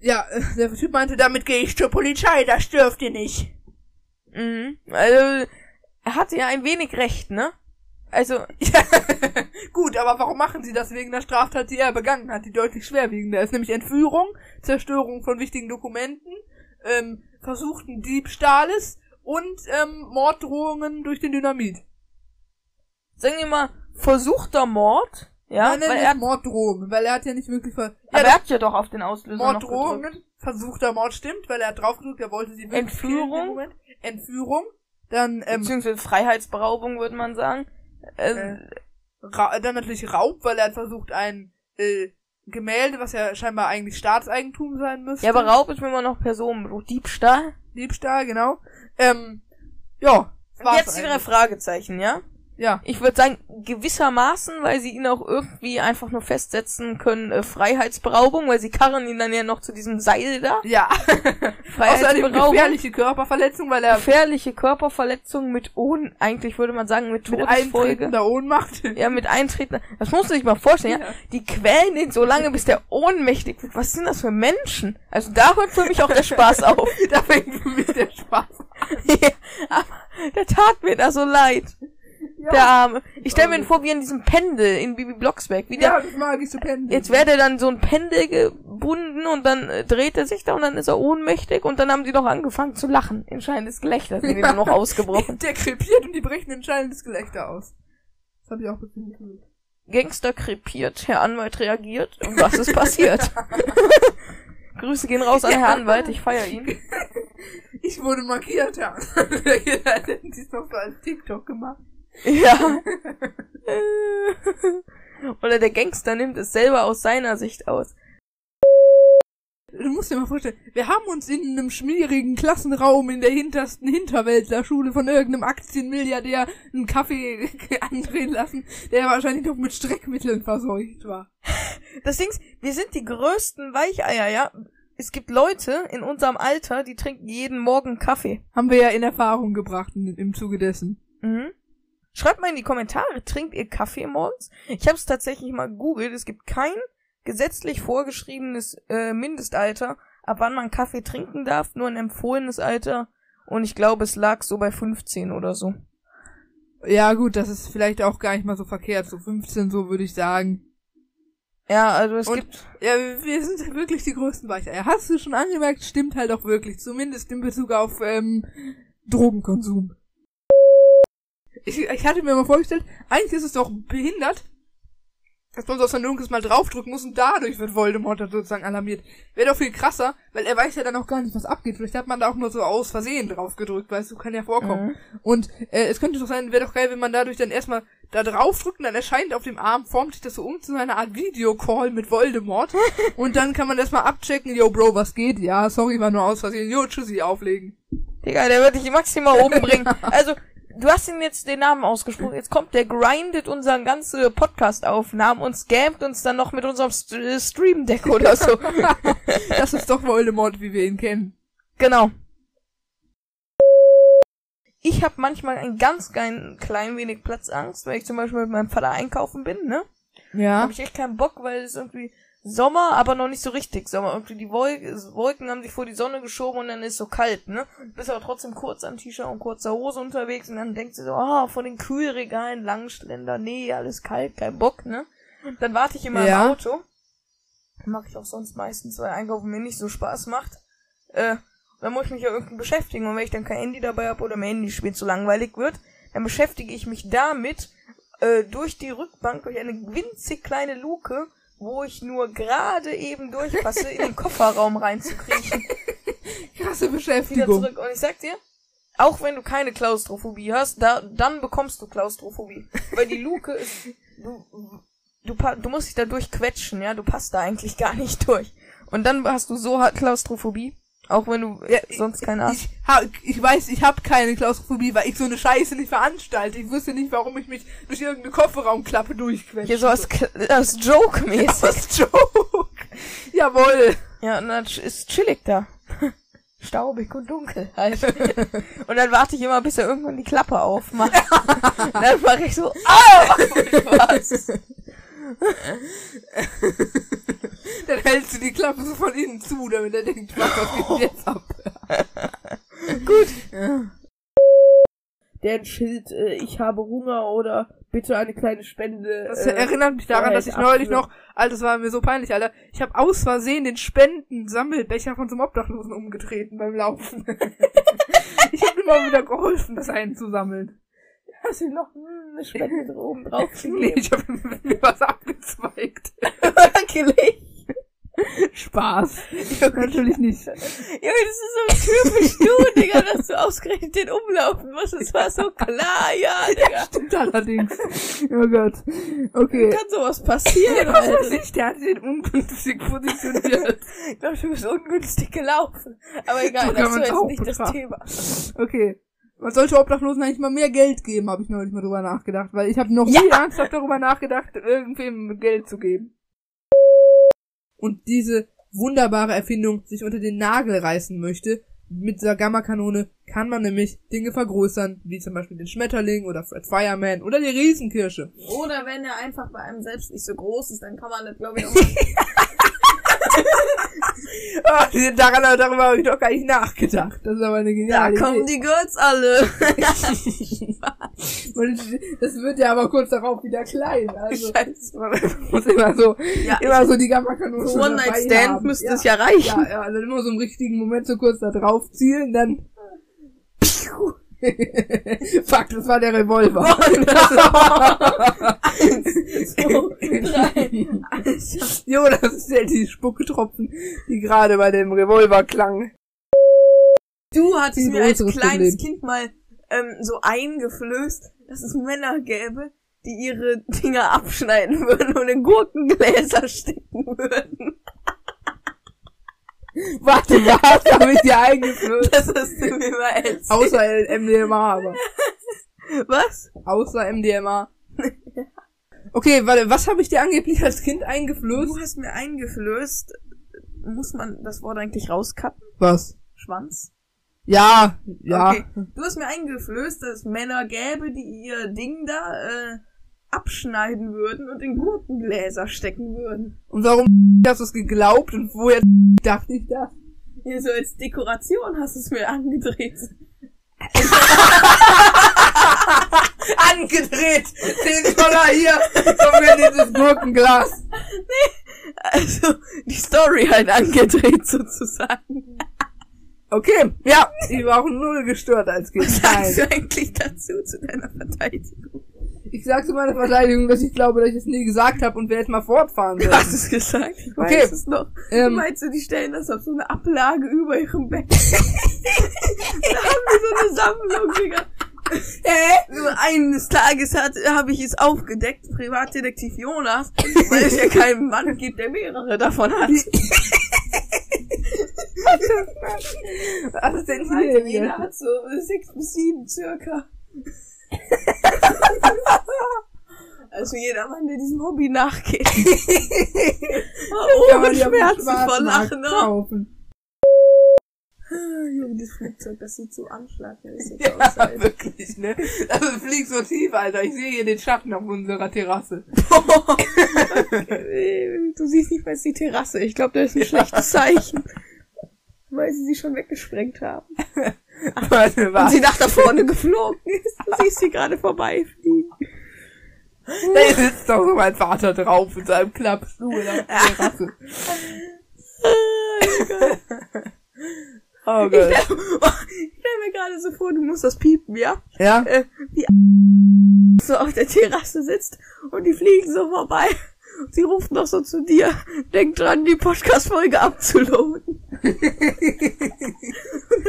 Ja, äh, der Typ meinte, damit gehe ich zur Polizei, das dürft ihr nicht. Mhm. Also, er hatte ja ein wenig recht, ne? Also, Ja, gut, aber warum machen sie das wegen der Straftat, die er begangen hat, die deutlich schwerwiegender ist, nämlich Entführung, Zerstörung von wichtigen Dokumenten, ähm, versuchten Diebstahles und ähm, Morddrohungen durch den Dynamit. Sagen wir mal, versuchter Mord, ja? Nein, weil er hat, Morddrohungen, weil er hat ja nicht wirklich ver aber er hat ja doch auf den Auslöser. Morddrohungen, versuchter Mord stimmt, weil er hat draufgedrückt, er wollte sie wirklich Entführung? Entführung, dann ähm, Beziehungsweise Freiheitsberaubung, würde man sagen. Äh, Äh, dann natürlich Raub, weil er hat versucht, ein äh, Gemälde, was ja scheinbar eigentlich Staatseigentum sein müsste. ja, aber Raub ist mir immer noch Personenbetrug. Diebstahl? Diebstahl, genau. Ähm, ja. Und jetzt ihre eigentlich. Fragezeichen, ja? Ja. Ich würde sagen, gewissermaßen, weil sie ihn auch irgendwie einfach nur festsetzen können, äh, Freiheitsberaubung, weil sie karren ihn dann ja noch zu diesem Seil da. Ja. Außerdem Freiheitsberaubung. gefährliche Körperverletzung, weil er Gefährliche Körperverletzung mit Ohn, eigentlich würde man sagen mit mit Todesfolge. eintretender Ohnmacht. Ja, mit Eintreten. Das musst du dich mal vorstellen, ja? Ja. Die quälen ihn so lange, bis der ohnmächtig wird. Was sind das für Menschen? Also da hört für mich auch der Spaß auf. da fängt für mich der Spaß an. Ja, Aber der tat mir da so leid. Der Arme. Ich stelle mir ihn vor wie in diesem Pendel in Bibi Blocksberg. Wie der, Ja, das mag ich so pendeln. Jetzt wäre der dann so ein Pendel gebunden und dann äh, dreht er sich da und dann ist er ohnmächtig und dann haben die doch angefangen zu lachen. In schallendes Gelächter sind die dann noch ausgebrochen. Der krepiert und die brechen ein schallendes Gelächter aus. Das habe ich auch gefühlt. Gangster krepiert, Herr Anwalt reagiert. Und was ist passiert? Grüße gehen raus an Herr Anwalt, ich feiere ihn. Ich wurde markiert, ja. Der hätten sie es noch so als TikTok gemacht. Ja. Oder der Gangster nimmt es selber aus seiner Sicht aus. Du musst dir mal vorstellen, wir haben uns in einem schmierigen Klassenraum in der hintersten Hinterwäldlerschule von irgendeinem Aktienmilliardär einen Kaffee andrehen lassen, der wahrscheinlich noch mit Streckmitteln verseucht war. Das Ding ist, wir sind die größten Weicheier, ja. Es gibt Leute in unserem Alter, die trinken jeden Morgen Kaffee. Haben wir ja in Erfahrung gebracht in, im Zuge dessen. Mhm. Schreibt mal in die Kommentare, trinkt ihr Kaffee morgens? Ich habe es tatsächlich mal gegoogelt. Es gibt kein gesetzlich vorgeschriebenes äh, Mindestalter, ab wann man Kaffee trinken darf, nur ein empfohlenes Alter. Und ich glaube, es lag so bei 15 oder so. Ja gut, das ist vielleicht auch gar nicht mal so verkehrt. So 15, so würde ich sagen. Ja, also es Und- gibt. Ja, wir sind wirklich die größten Weicheier. Hast du schon angemerkt, stimmt halt auch wirklich. Zumindest in Bezug auf ähm, Drogenkonsum. Ich, ich hatte mir mal vorgestellt, eigentlich ist es doch behindert, dass man so aus der Dunkles mal draufdrücken muss und dadurch wird Voldemort dann sozusagen alarmiert. Wäre doch viel krasser, weil er weiß ja dann auch gar nicht, was abgeht. Vielleicht hat man da auch nur so aus Versehen draufgedrückt, weißt du, kann ja vorkommen. Mhm. Und äh, es könnte doch sein, wäre doch geil, wenn man dadurch dann erstmal da draufdrückt und dann erscheint auf dem Arm, formt sich das so um zu einer Art Videocall mit Voldemort. und dann kann man erstmal abchecken, yo Bro, was geht? Ja, sorry, war nur aus Versehen. Jo, tschüssi, auflegen. Digga, der wird dich maximal oben bringen. Also, du hast ihm jetzt den Namen ausgesprochen. Jetzt kommt der, grindet unseren ganze Podcast-Aufnahmen und scammt uns dann noch mit unserem St äh, Stream-Deck oder so. Das ist doch Voldemort, wie wir ihn kennen. genau. Ich habe manchmal ein ganz klein, klein wenig Platzangst, wenn ich zum Beispiel mit meinem Vater einkaufen bin, ne? Ja. Habe ich echt keinen Bock, weil es irgendwie Sommer, aber noch nicht so richtig Sommer. Irgendwie die Wolk Wolken haben sich vor die Sonne geschoben und dann ist so kalt, ne? Du bist aber trotzdem kurz am T-Shirt und kurzer Hose unterwegs und dann denkst du so, ah, vor den Kühlregalen Langschländer, nee, alles kalt, kein Bock, ne? Dann warte ich immer Ja. im Auto. Mache ich auch sonst meistens, weil Einkaufen mir nicht so Spaß macht. Äh, dann muss ich mich ja irgendwie beschäftigen. Und wenn ich dann kein Handy dabei habe oder mein Handyspiel zu langweilig wird, dann beschäftige ich mich damit, äh, durch die Rückbank, durch eine winzig kleine Luke, wo ich nur gerade eben durchpasse, in den Kofferraum reinzukriechen. Krasse Wieder Beschäftigung. zurück. Und ich sag dir, auch wenn du keine Klaustrophobie hast, da, dann bekommst du Klaustrophobie. Weil die Luke ist, du, du, du musst dich da durchquetschen, ja, du passt da eigentlich gar nicht durch. Und dann hast du so hart Klaustrophobie, auch wenn du Ja, sonst keine hast. Ich, ha, ich weiß, ich habe keine Klaustrophobie, weil ich so eine Scheiße nicht veranstalte. Ich wüsste nicht, warum ich mich durch irgendeine Kofferraumklappe durchquetsche. Hier so als, als Joke-mäßig. Das ist Joke. Jawohl. Ja, und dann ist chillig da. Staubig und dunkel halt. und dann warte ich immer, bis er irgendwann die Klappe aufmacht. und dann mache ich so, ah, was? Dann hältst du die Klappe so von innen zu, damit er denkt, was denn jetzt ab? Der Schild, äh, ich habe Hunger oder bitte eine kleine Spende. Das äh, erinnert mich daran, dass ich neulich noch, Alter, das war mir so peinlich, Alter. Ich habe aus Versehen den Spenden-Sammelbecher von so einem Obdachlosen umgetreten beim Laufen. ich habe immer wieder geholfen, das einzusammeln. Hast du noch eine Spende oben drauf Nee, ich habe mir was abgezweigt. gelegt? Spaß. Natürlich nicht. Junge, das ist so typisch du, Digga, dass du ausgerechnet den umlaufen musst. Das war so klar, ja, Digga. Stimmt allerdings. Oh Gott. Okay. Kann sowas passieren, Was weiß ich, der hat den ungünstig positioniert. Ich glaube, du bist ungünstig gelaufen. Aber egal, So das ist jetzt nicht das. Thema. Okay. Man sollte Obdachlosen eigentlich mal mehr Geld geben, habe ich neulich mal drüber nachgedacht, weil ich habe noch Ja. nie ernsthaft darüber nachgedacht, irgendwem Geld zu geben. Und diese wunderbare Erfindung sich unter den Nagel reißen möchte, mit dieser Gamma-Kanone kann man nämlich Dinge vergrößern, wie zum Beispiel den Schmetterling oder Fred Fireman oder die Riesenkirsche. Oder wenn er einfach bei einem selbst nicht so groß ist, dann kann man das, glaube ich, auch daran, darüber habe ich doch gar nicht nachgedacht. Das ist aber eine Da geniale kommen Idee. die Girls alle. Das wird ja aber kurz darauf wieder klein. Also Scheiße. man muss immer so, Ja, immer so die Gamma-Kanone One Night Stand haben. müsste ja. es ja reichen. Ja, ja, also immer so im richtigen Moment so kurz da drauf zielen, dann. Fuck, das war der Revolver. jo, das ist ja die Spucketropfen, die gerade bei dem Revolver klangen. Du hattest mir als kleines Problem. Kind mal ähm, so eingeflößt, dass es Männer gäbe, die ihre Dinger abschneiden würden und in Gurkengläser stecken würden. Warte, was habe ich dir eingeflößt? Das hast du mir mal erzählt. Außer MDMA, aber. Was? Außer MDMA. Okay, warte, was habe ich dir angeblich als Kind eingeflößt? Du hast mir eingeflößt, muss man das Wort eigentlich rauskappen? Was? Schwanz? Ja, ja. Okay. Du hast mir eingeflößt, dass es Männer gäbe, die ihr Ding da äh, abschneiden würden und in Gurkengläser stecken würden. Und warum hast du es geglaubt und woher dachte ich das? Hier so als Dekoration hast du es mir angedreht. Angedreht! Den Dollar hier! Komm in dieses Gurkenglas! Also, die Story halt angedreht sozusagen. Okay, ja, ich war auch null gestört als Kind. Was sagst du eigentlich dazu, zu deiner Verteidigung? Ich sag zu meiner Verteidigung, dass ich glaube, dass ich es nie gesagt habe und wir jetzt mal fortfahren Du sollen. hast es gesagt, ich Okay. weiß es noch. Ähm. Meinst du, die stellen das auf so eine Ablage über ihrem Bett? da haben wir so eine Sammlung, Digga. Hä? So eines Tages hat, habe ich es aufgedeckt, Privatdetektiv Jonas, weil es ja keinen Mann gibt, der mehrere davon hat. Was ist denn hier jeder hat so sechs bis sieben circa. Also jeder Mann, der diesem Hobby nachgeht. Oh, dem Schmerzen vor Lachen. Oh. kaufen. Junge, das Flugzeug, das sieht so anschlagmäßig Ja, aus. Alter. wirklich, ne? Also fliegt so tief, Alter. Ich sehe hier den Schatten auf unserer Terrasse. du siehst nicht mehr die Terrasse. Ich glaube, das ist ein schlechtes Zeichen. Weil sie sie schon weggesprengt haben. Warte, Und was? sie nach da vorne geflogen ist. Du siehst sie gerade vorbeifliegen. Da sitzt doch so mein Vater drauf in seinem Klappstuhl auf der Terrasse. Oh Gott. stell, ich stell mir gerade so vor, du musst das piepen, ja? Ja? Äh, wie so auf der Terrasse sitzt und die fliegen so vorbei. Und sie ruft noch so zu dir, denk dran, die Podcast-Folge abzuloaden. Und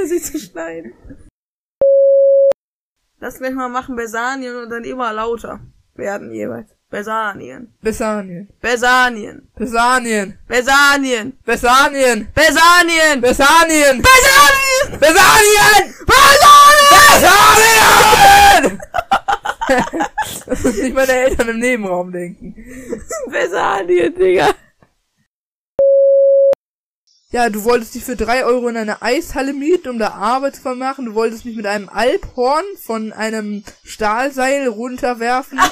sie zu schneiden. Lass gleich mal machen Besanien und dann immer lauter werden jeweils. Besanien. Bessanien. Besanien. Bessanien. Besanien. Bessanien. Besanien. Bessanien. Besanien. Bessanien! Besanien. Bessanien! Das muss nicht meine Eltern im Nebenraum denken. Besanien, Digga. Ja, du wolltest dich für drei Euro in eine Eishalle mieten, um da Arbeit zu machen. Du wolltest mich mit einem Alphorn von einem Stahlseil runterwerfen.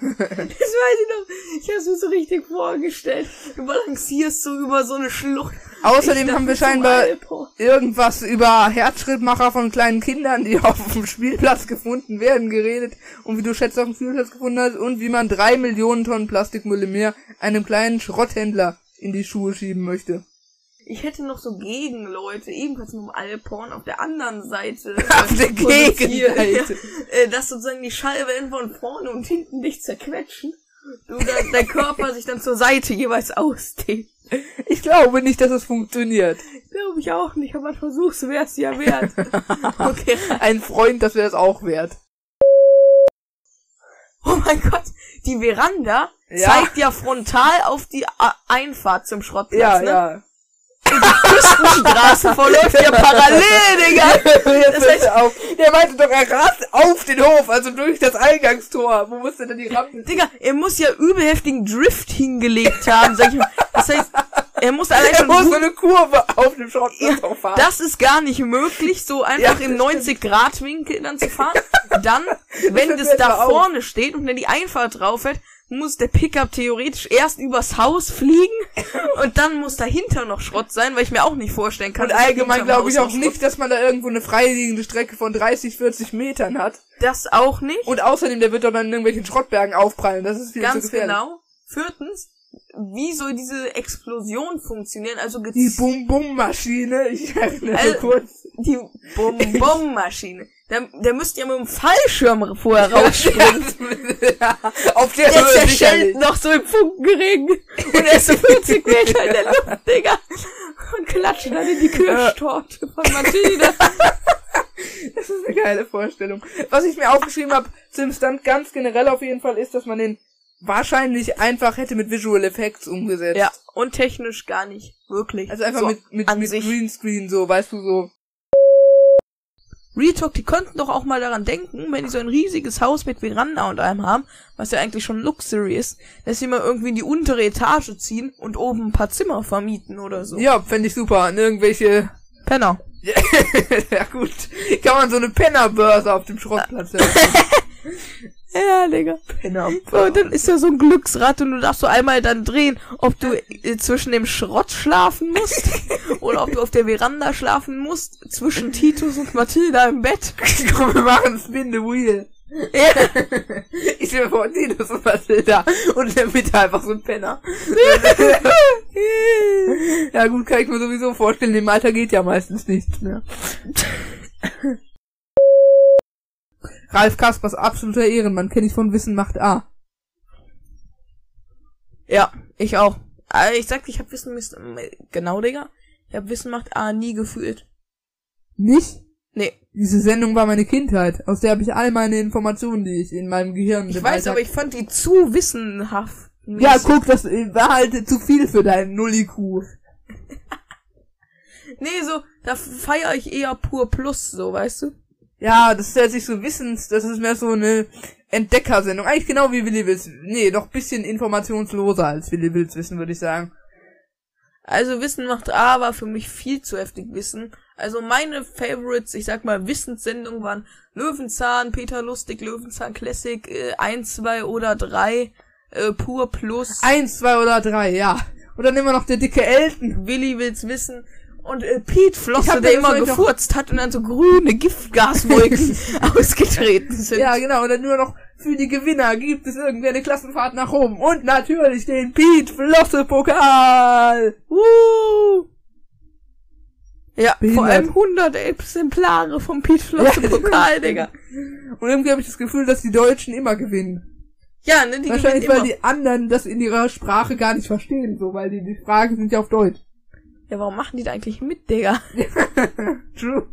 Das weiß ich noch. Ich hab's mir so richtig vorgestellt. Du balancierst so über so eine Schlucht. Außerdem haben wir scheinbar irgendwas über Herzschrittmacher von kleinen Kindern, die auf dem Spielplatz gefunden werden, geredet und wie du Schätze auf dem Spielplatz gefunden hast und wie man drei Millionen Tonnen Plastikmüll im Meer einem kleinen Schrotthändler in die Schuhe schieben möchte. Ich hätte noch so Gegenleute, ebenfalls mit dem Alphorn auf der anderen Seite. Auf der produziert, Gegenseite. Ja, äh, dass sozusagen die Schallwellen von vorne und hinten dich zerquetschen. Du dann, dein Körper sich dann zur Seite jeweils ausdehnt. Ich glaube nicht, dass es funktioniert. Glaube ich auch nicht, aber ein Versuch's wär's ja wert. Okay. Ein Freund, das wäre es auch wert. Oh mein Gott, die Veranda Ja. zeigt ja frontal auf die A Einfahrt zum Schrottplatz, Ja, ne? ja. Küstenstraße verläuft ja parallel, Digga. Das heißt- auf. Der meinte doch, er rast auf den Hof, also durch das Eingangstor. Wo musste denn die Rampe? Digga, er muss ja übel heftigen Drift hingelegt haben, sag ich mal. Das heißt, er muss allein Er schon muss so eine Kurve auf dem Schrottplatz ja, fahren. das ist gar nicht möglich, so einfach Ja, im das 90-Grad-Winkel dann zu fahren. Dann, wenn das mir da etwa auf. vorne steht und dann die Einfahrt drauf fährt, muss der Pickup theoretisch erst übers Haus fliegen und dann muss dahinter noch Schrott sein, weil ich mir auch nicht vorstellen kann. Und allgemein glaube ich auch nicht, dass man da irgendwo eine freiliegende Strecke von 30, 40 Metern hat. Das auch nicht. Und außerdem, der wird doch dann in irgendwelchen Schrottbergen aufprallen. Das ist viel zu Ganz gefährlich. genau. Viertens, wie soll diese Explosion funktionieren? Also Die Bum-Bum-Maschine, ich erinnere Äh, kurz. die Bum-Bum-Maschine. Der, der müsste ja mit dem Fallschirm vorher rausspringen. ja, auf der Der Höhe zerschellt noch so im Funkenregen. Und er ist so 40 Meter in der Luft, Digga. Und klatscht dann in die Kirschtorte von Mathilde. Das ist eine geile Vorstellung. Was ich mir aufgeschrieben habe zum Stunt ganz generell auf jeden Fall ist, dass man den wahrscheinlich einfach hätte mit Visual Effects umgesetzt. Ja, und technisch gar nicht. Wirklich. Also einfach so, mit, mit, mit. Greenscreen so, weißt du, so. Real Talk, die könnten doch auch mal daran denken, wenn die so ein riesiges Haus mit Veranda und allem haben, was ja eigentlich schon Luxury ist, dass sie mal irgendwie in die untere Etage ziehen und oben ein paar Zimmer vermieten oder so. Ja, fände ich super. An irgendwelche, Penner. ja gut, kann man so eine Pennerbörse auf dem Schrottplatz eröffnen. Ja, Digga. So, und dann ist da so ein Glücksrad und du darfst so einmal dann drehen, ob du äh, zwischen dem Schrott schlafen musst oder ob du auf der Veranda schlafen musst, zwischen Titus und Mathilda im Bett. Komm, wir machen Spin the Wheel. Ich stell mir vor, Titus und Mathilda und in der Mitte einfach so ein Penner. ja gut, kann ich mir sowieso vorstellen, im Alter geht ja meistens nichts mehr. Ralf Kaspers, absoluter Ehrenmann, kenne ich von Wissen macht A. Ja, ich auch. Aber ich sagte, ich hab Wissen genau, Digga. Ich hab Wissen macht A nie gefühlt. Nicht? Nee. Diese Sendung war meine Kindheit. Aus der habe ich all meine Informationen, die ich in meinem Gehirn Ich weiß, Alltag- aber ich fand die zu wissenhaft. Ja, guck, das war halt zu viel für deinen Null-IQ. Nee, so, da feiere ich eher pur plus, so, weißt du? Ja, das ist ja sich so Wissens, das ist mehr so eine Entdeckersendung. Eigentlich genau wie Willi Wills. Nee, doch bisschen informationsloser als Willi Wills Wissen, würde ich sagen. Also Wissen macht A war für mich viel zu heftig Wissen. Also meine Favorites, ich sag mal Wissenssendungen waren Löwenzahn, Peter Lustig, Löwenzahn Classic, äh, 1, 2 oder 3, äh, Pur Plus, Eins, zwei oder drei, ja. Und dann immer noch der dicke Elton. Willi will's wissen und äh, Pete Flosse, der immer gefurzt hat und dann so grüne Giftgaswolken ausgetreten sind. Ja, genau. Und dann nur noch für die Gewinner gibt es irgendwie eine Klassenfahrt nach oben. Und natürlich den Piet Flosse Pokal. Uh. Ja, vor Behindert. allem 100 Exemplare vom Pete Flosse Ja. Pokal, Digga. Und irgendwie habe ich das Gefühl, dass die Deutschen immer gewinnen. Ja, ne, die Wahrscheinlich, weil immer. die anderen das in ihrer Sprache gar nicht verstehen, so, weil die, die Fragen sind ja auf Deutsch. Ja, warum machen die da eigentlich mit, Digga? True.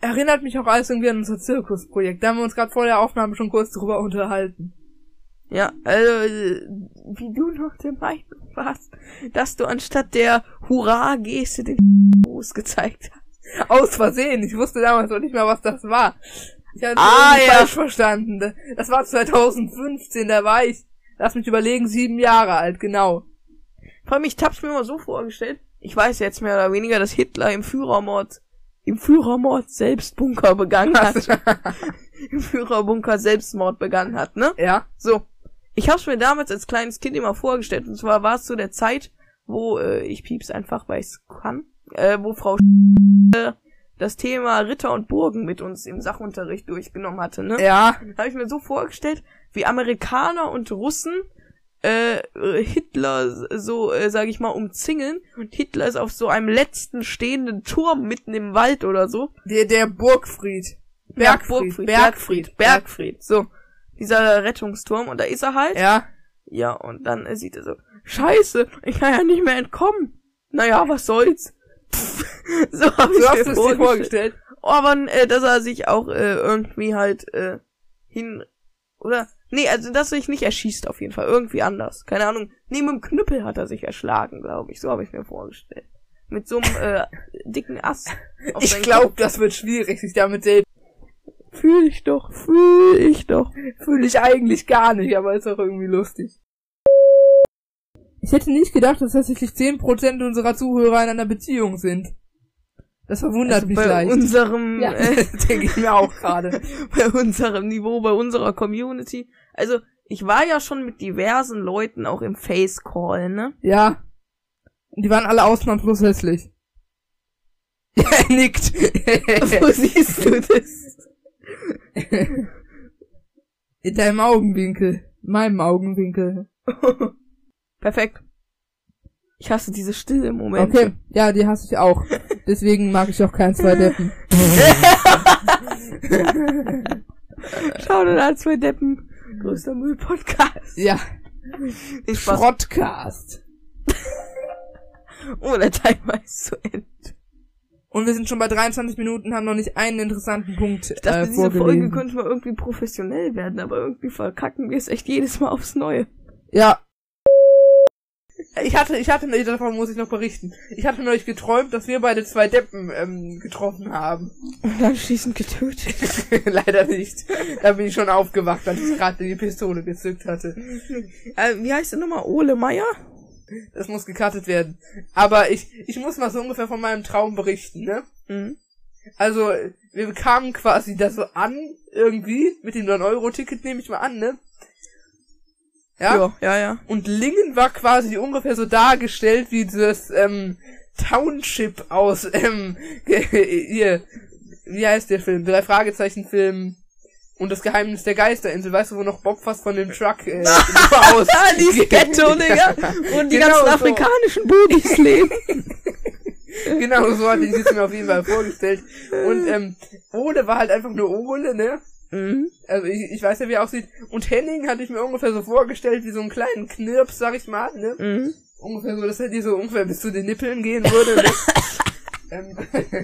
Erinnert mich auch alles irgendwie an unser Zirkusprojekt. Da haben wir uns gerade vor der Aufnahme schon kurz drüber unterhalten. Ja, also, wie du noch der Meinung warst, dass du anstatt der Hurra-Geste den Fuß gezeigt hast. Aus Versehen. Ich wusste damals noch nicht mal, was das war. Ich hatte Ah, ja. falsch verstanden. Das war 2015, da war ich, lass mich überlegen, sieben Jahre alt, genau. Vor allem, ich hab's mir mal so vorgestellt. Ich weiß jetzt mehr oder weniger, dass Hitler im Führermord, im Führermord Selbstbunker begangen hat. Im Führerbunker Selbstmord begangen hat, ne? Ja. So. Ich hab's mir damals als kleines Kind immer vorgestellt. Und zwar war es zu der Zeit, wo, äh, ich piep's einfach, weil ich's kann, äh, wo Frau äh, das Thema Ritter und Burgen mit uns im Sachunterricht durchgenommen hatte, ne? Ja. Habe ich mir so vorgestellt, wie Amerikaner und Russen äh, Hitler so, äh, sag ich mal, umzingeln und Hitler ist auf so einem letzten stehenden Turm mitten im Wald oder so. Der, der Burgfried. Ja, Bergfried. Burgfried, Bergfried, Bergfried, so. Dieser Rettungsturm und da ist er halt. Ja. Ja, und dann äh, sieht er so, scheiße, ich kann ja nicht mehr entkommen. Naja, was soll's. so hab So ich hast mir du es dir vorgestellt. vorgestellt. Oh, aber äh, dass er sich auch äh, irgendwie halt äh, hin oder nee, also dass er sich nicht erschießt auf jeden Fall, irgendwie anders. Keine Ahnung. Nee, mit dem Knüppel hat er sich erschlagen, glaube ich. So habe ich mir vorgestellt. Mit so einem äh, dicken Ass. auf Ich glaube, das wird schwierig, sich damit. Kopf. Fühl ich doch, fühl ich doch. Fühle ich eigentlich gar nicht, aber ist auch irgendwie lustig. Ich hätte nicht gedacht, dass tatsächlich 10% unserer Zuhörer in einer Beziehung sind. Das verwundert Also mich bei leicht. unserem Ja. äh, denke ich mir auch gerade. bei unserem Niveau, bei unserer Community. Also, ich war ja schon mit diversen Leuten auch im Face Call, ne? Ja. Die waren alle ausnahmslos hässlich. Ja, er nickt. Wo siehst du das? In deinem Augenwinkel. In meinem Augenwinkel. Perfekt. Ich hasse diese stille Momente. Okay, ja, die hasse ich auch. Deswegen mag ich auch keinen zwei Deppen. Schau dir an, zwei Deppen. Größter Müll-Podcast. Ja, Spaß. Schrottcast. Oh, der Timer ist zu Ende. Und wir sind schon bei 23 Minuten, haben noch nicht einen interessanten Punkt Ich dachte, äh, diese Folge könnte mal irgendwie professionell werden, aber irgendwie verkacken wir es echt jedes Mal aufs Neue. Ja. Ich hatte, ich hatte, davon muss ich noch berichten. Ich hatte neulich geträumt, dass wir beide zwei Deppen ähm, getroffen haben. Und anschließend getötet. Leider nicht. Da bin ich schon aufgewacht, als ich gerade die Pistole gezückt hatte. Äh, wie heißt der nochmal? Ole Meier? Das muss gecuttet werden. Aber ich, ich muss mal so ungefähr von meinem Traum berichten, ne? Mhm. Also, wir kamen quasi da so an, irgendwie, mit dem 9-Euro-Ticket nehme ich mal an, ne? Ja? Ja, ja, ja. Und Lingen war quasi ungefähr so dargestellt wie das, ähm, Township aus, ähm, hier, wie heißt der Film? Drei Fragezeichen Film und das Geheimnis der Geisterinsel, weißt du, wo noch Bob fast von dem Truck, äh, aus. Ah, die Ghetto, Digga. Und die Genau ganzen so. afrikanischen Budis leben. genau, so hatte ich es mir auf jeden Fall vorgestellt. Und, ähm, Ole war halt einfach nur Ole, ne? Mhm. Also ich, ich weiß ja, wie er aussieht. Und Henning hatte ich mir ungefähr so vorgestellt, wie so einen kleinen Knirps, sag ich mal, ne? Mhm. Ungefähr so, dass er dir so ungefähr bis zu den Nippeln gehen würde. Ähm,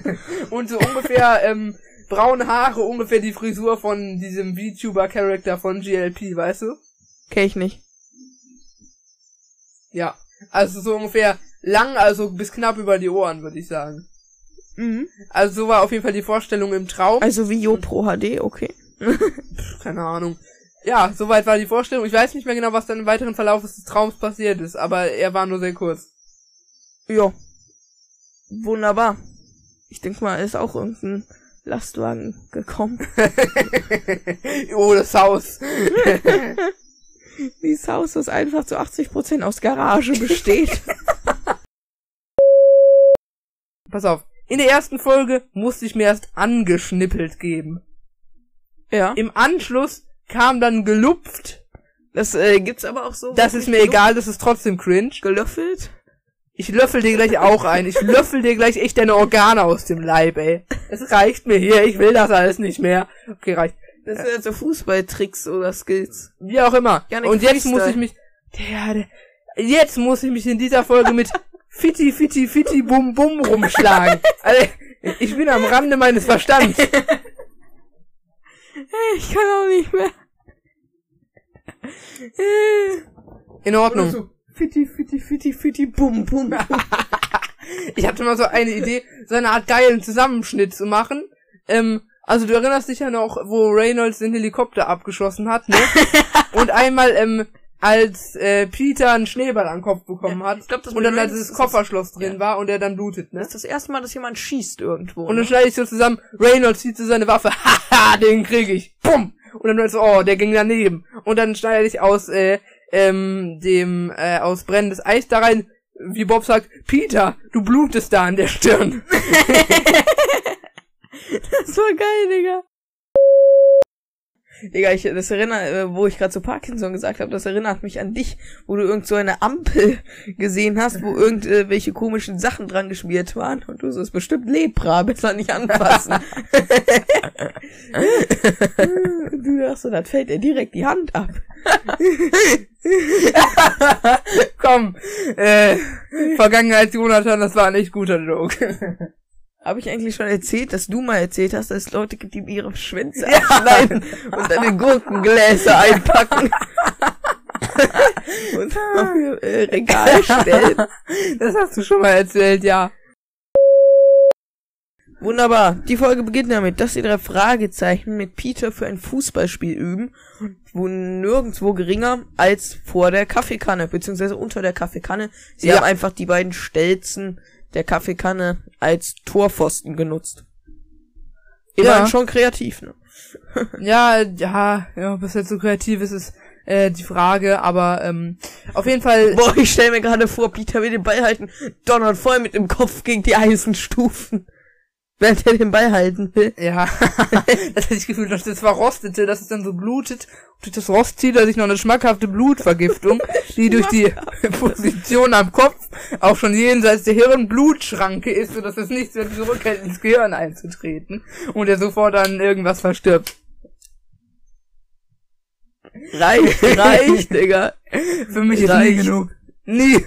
und so ungefähr, ähm, braune Haare, ungefähr die Frisur von diesem VTuber-Charakter von GLP, weißt du? Kenn ich nicht. Ja. Also so ungefähr lang, also bis knapp über die Ohren, würde ich sagen. Mhm. Also so war auf jeden Fall die Vorstellung im Traum. Also wie Jo Pro HD, okay. keine Ahnung. Ja, soweit war die Vorstellung. Ich weiß nicht mehr genau, was dann im weiteren Verlauf des Traums passiert ist, aber er war nur sehr kurz. Ja. Wunderbar. Ich denk mal, ist auch irgendein Lastwagen gekommen. oh, das Haus. Dieses Haus, das einfach zu 80% aus Garage besteht. Pass auf. In der ersten Folge musste ich mir erst angeschnippelt geben. Ja. Im Anschluss kam dann gelupft. Das äh, gibt's aber auch so. Das ist mir egal, das ist trotzdem cringe. Gelöffelt. Ich löffel dir gleich auch ein. Ich löffel dir gleich echt deine Organe aus dem Leib, ey. Es reicht mir hier, ich will das alles nicht mehr. Okay, reicht. Das sind so Fußballtricks oder Skills. Wie auch immer. Janik Und jetzt muss ich mich, der, der, jetzt muss ich mich in dieser Folge mit Fitti, Fitti, Fitti, Bum, Bum rumschlagen. Also, ich bin am Rande meines Verstands. Ich kann auch nicht mehr. In Ordnung. Fitti, fitti, fitti, fitti, bum, bum. Ich hatte mal so eine Idee, so eine Art geilen Zusammenschnitt zu machen. Ähm, also du erinnerst dich ja noch, wo Reynolds den Helikopter abgeschossen hat, ne? Und einmal, ähm, als äh, Peter einen Schneeball an den Kopf bekommen hat ich glaub, das und dann da dieses Kofferschloss drin ja. war und er dann blutet, ne? Das ist das erste Mal, dass jemand schießt irgendwo. Und dann ne? schneide ich so zusammen, Reynolds zieht so seine Waffe, haha, den krieg ich, bumm! Und dann so, oh, der ging daneben. Und dann schneide ich aus, äh, ähm, dem, äh, aus brennendes Eis da rein, wie Bob sagt, Peter, du blutest da an der Stirn. Das war geil, Digga. Digga, ich, das erinnert, äh, wo ich gerade zu Parkinson gesagt habe, das erinnert mich an dich, wo du irgend so eine Ampel gesehen hast, wo irgendwelche komischen Sachen dran geschmiert waren und du so, ist bestimmt Lepra, besser nicht anfassen. du dachtest so, das fällt dir direkt die Hand ab. Komm, äh, Vergangenheit Jonathan, das war ein echt guter Joke. Habe ich eigentlich schon erzählt, dass du mal erzählt hast, dass es Leute gibt, die ihre Schwänze abschneiden und dann in Gurkengläser einpacken und auf ihr äh, Regal stellen. Das hast du schon mal erzählt, ja. Wunderbar. Die Folge beginnt damit, dass die drei Fragezeichen mit Peter für ein Fußballspiel üben, wo nirgendwo geringer als vor der Kaffeekanne, beziehungsweise unter der Kaffeekanne. Sie Ja. haben einfach die beiden Stelzen der Kaffeekanne als Torpfosten genutzt. Immerhin Ja. schon kreativ, ne? Ja, ja, ja, was jetzt so kreativ ist, ist äh, die Frage, aber ähm, auf jeden Fall, Boah, ich stell mir gerade vor, Peter will den Ball halten, donnert voll mit dem Kopf gegen die Eisenstufen. Während er den Ball halten will. ja, das hätte ich gefühlt, dass das verrostete, dass es dann so blutet. Und durch das Rost zieht er sich noch eine schmackhafte Blutvergiftung, die durch die Position am Kopf auch schon jenseits der Hirnblutschranke ist, sodass es nichts mehr zurückhält, ins Gehirn einzutreten. Und er sofort an irgendwas verstirbt. Reicht, reicht, Digga. Für mich ist nie Reicht. genug. Nie.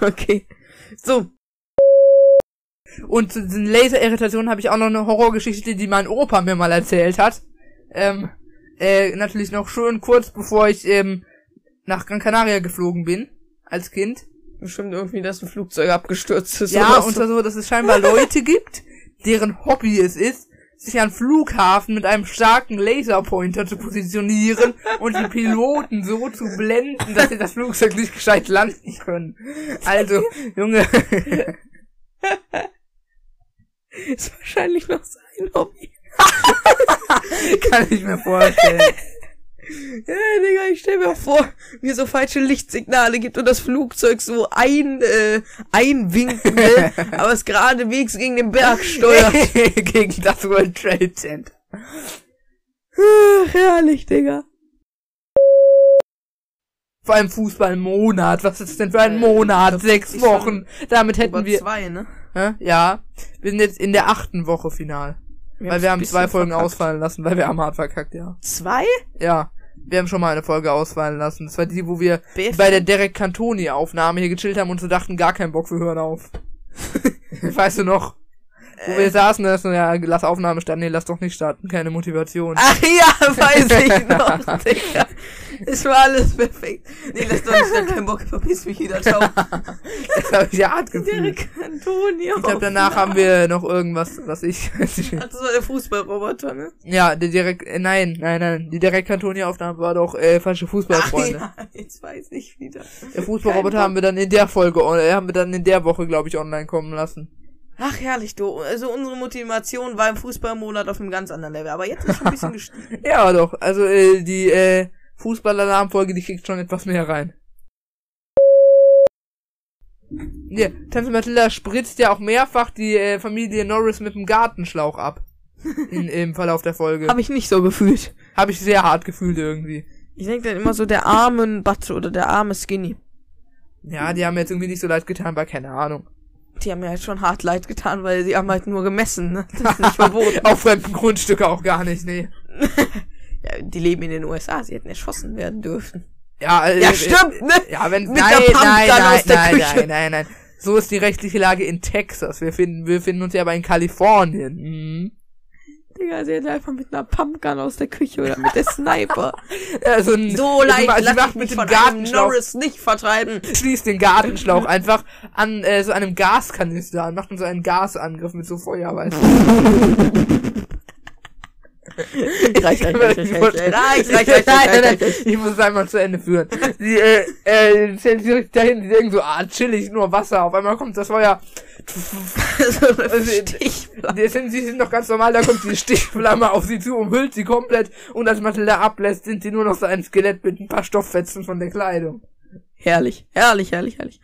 Okay. So, Und zu diesen Laserirritationen habe ich auch noch eine Horrorgeschichte, die mein Opa mir mal erzählt hat. Ähm, äh, natürlich noch schön kurz bevor ich ähm, nach Gran Canaria geflogen bin, als Kind. bestimmt irgendwie, dass ein Flugzeug abgestürzt ist. Ja, und so. zwar so, dass es scheinbar Leute gibt, deren Hobby es ist, sich an Flughafen mit einem starken Laserpointer zu positionieren und die Piloten so zu blenden, dass sie das Flugzeug nicht gescheit landen können. Also, Junge, ist wahrscheinlich noch sein Hobby. kann ich mir vorstellen. Ja, Digga, ich stell mir vor, wie es so falsche Lichtsignale gibt und das Flugzeug so ein, äh, einwinken will, aber es geradewegs gegen den Berg steuert. Gegen das World Trade Center. Ach, herrlich, Digga. Vor allem Fußballmonat. Was ist das denn für ein Äh, Monat? das Sechs Wochen. Damit hätten wir. zwei, ne? Hä? Ja. Wir sind jetzt in der achten Woche final. weil haben's wir haben zwei Folgen verkackt. ausfallen lassen, weil wir haben hart verkackt, ja. Zwei? Ja. Wir haben schon mal eine Folge ausfallen lassen. Das war die, wo wir BFM? bei der Derek Cantoni Aufnahme hier gechillt haben und so dachten, gar keinen Bock, wir hören auf. weißt du noch? Wo Äh. wir saßen, da ist so, ja, lass Aufnahme starten. Nee, lass doch nicht starten. Keine Motivation. Ach ja, weiß ich noch, Digga. Es war alles perfekt. Nee, lass doch nicht, da keinen Bock, verpiss mich wieder, ciao. Das habe ich ja hart gefühlt. Antonio. Ich glaube, danach haben wir noch irgendwas, was ich. Das war der Fußballroboter, ne? ja, der direkt. Äh, nein, nein, nein. Die direkt Cantoni-Aufnahme war doch äh, falsche Fußballfreunde. Ach ja, jetzt weiß ich wieder. Der Fußballroboter haben wir dann in der Folge, äh, haben wir dann in der Woche, glaube ich, online kommen lassen. Ach, herrlich, du. Also unsere Motivation war im Fußballmonat auf einem ganz anderen Level. Aber jetzt ist schon ein bisschen gestiegen. Ja, doch. Also äh, die äh, Fußballalarmfolge, die kriegt schon etwas mehr rein. Ja, Tante Mathilda spritzt ja auch mehrfach die äh, Familie Norris mit dem Gartenschlauch ab. In, Im Verlauf der Folge. Habe ich nicht so gefühlt. Habe ich sehr hart gefühlt irgendwie. Ich denke dann immer so, der arme Butt oder der arme Skinny. Ja, die haben mir jetzt irgendwie nicht so leid getan, war keine Ahnung. Die haben mir halt schon hart leid getan, weil sie haben halt nur gemessen, ne? Das ist nicht verboten. Auf fremden Grundstücke auch gar nicht, nee. ja, die leben in den USA, sie hätten erschossen werden dürfen. Ja, äh, Ja, äh, stimmt, ne? Ja, wenn Mit nein, der Pumpgun nein, nein, aus der nein, Küche. nein, nein, nein. So ist die rechtliche Lage in Texas. Wir finden, wir finden uns ja aber in Kalifornien. Mhm. Digga, sie hätten einfach mit einer Pumpgun aus der Küche oder mit der Sniper. Also So leicht, sie lass macht mit dem Gartenschlauch, Norris nicht vertreiben. schließt den Gartenschlauch einfach an äh, so einem Gaskanister an, macht dann so einen Gasangriff mit so Feuer, weißt du. Reicht, reicht, reicht, reicht, reicht, reicht, Nein, nein, nein, ich muss es einmal zu Ende führen. Die, äh, äh, stellen sich dahin, die denken so, ah, chillig, nur Wasser. Auf einmal kommt das Feuer. Die sind, sie sind noch ganz normal, da kommt die Stichflamme auf sie zu, umhüllt sie komplett und als Matilda ablässt, sind sie nur noch so ein Skelett mit ein paar Stofffetzen von der Kleidung. Herrlich, herrlich, herrlich, herrlich.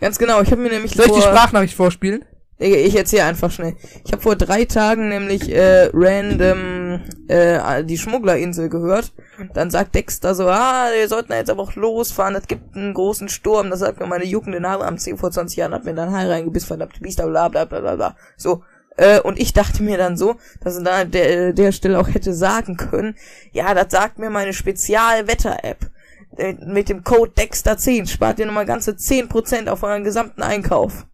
Ganz genau, ich habe mir nämlich Soll ich die. Sprachnachricht vorspielen? Ich, ich erzähle einfach schnell. Ich habe vor drei Tagen nämlich äh, random äh, die Schmugglerinsel gehört. Dann sagt Dexter so, ah, wir sollten jetzt aber auch losfahren, es gibt einen großen Sturm. Das sagt mir meine juckende Narbe am 10 vor 20 Jahren, hat mir dann Hai reingebissen, verdammte Biester, bla bla bla bla bla. So. Äh, und ich dachte mir dann so, dass er da an der, der Stelle auch hätte sagen können, ja, das sagt mir meine Spezialwetter-App. Äh, Mit dem Code Dexter10 spart ihr nochmal ganze 10% auf euren gesamten Einkauf.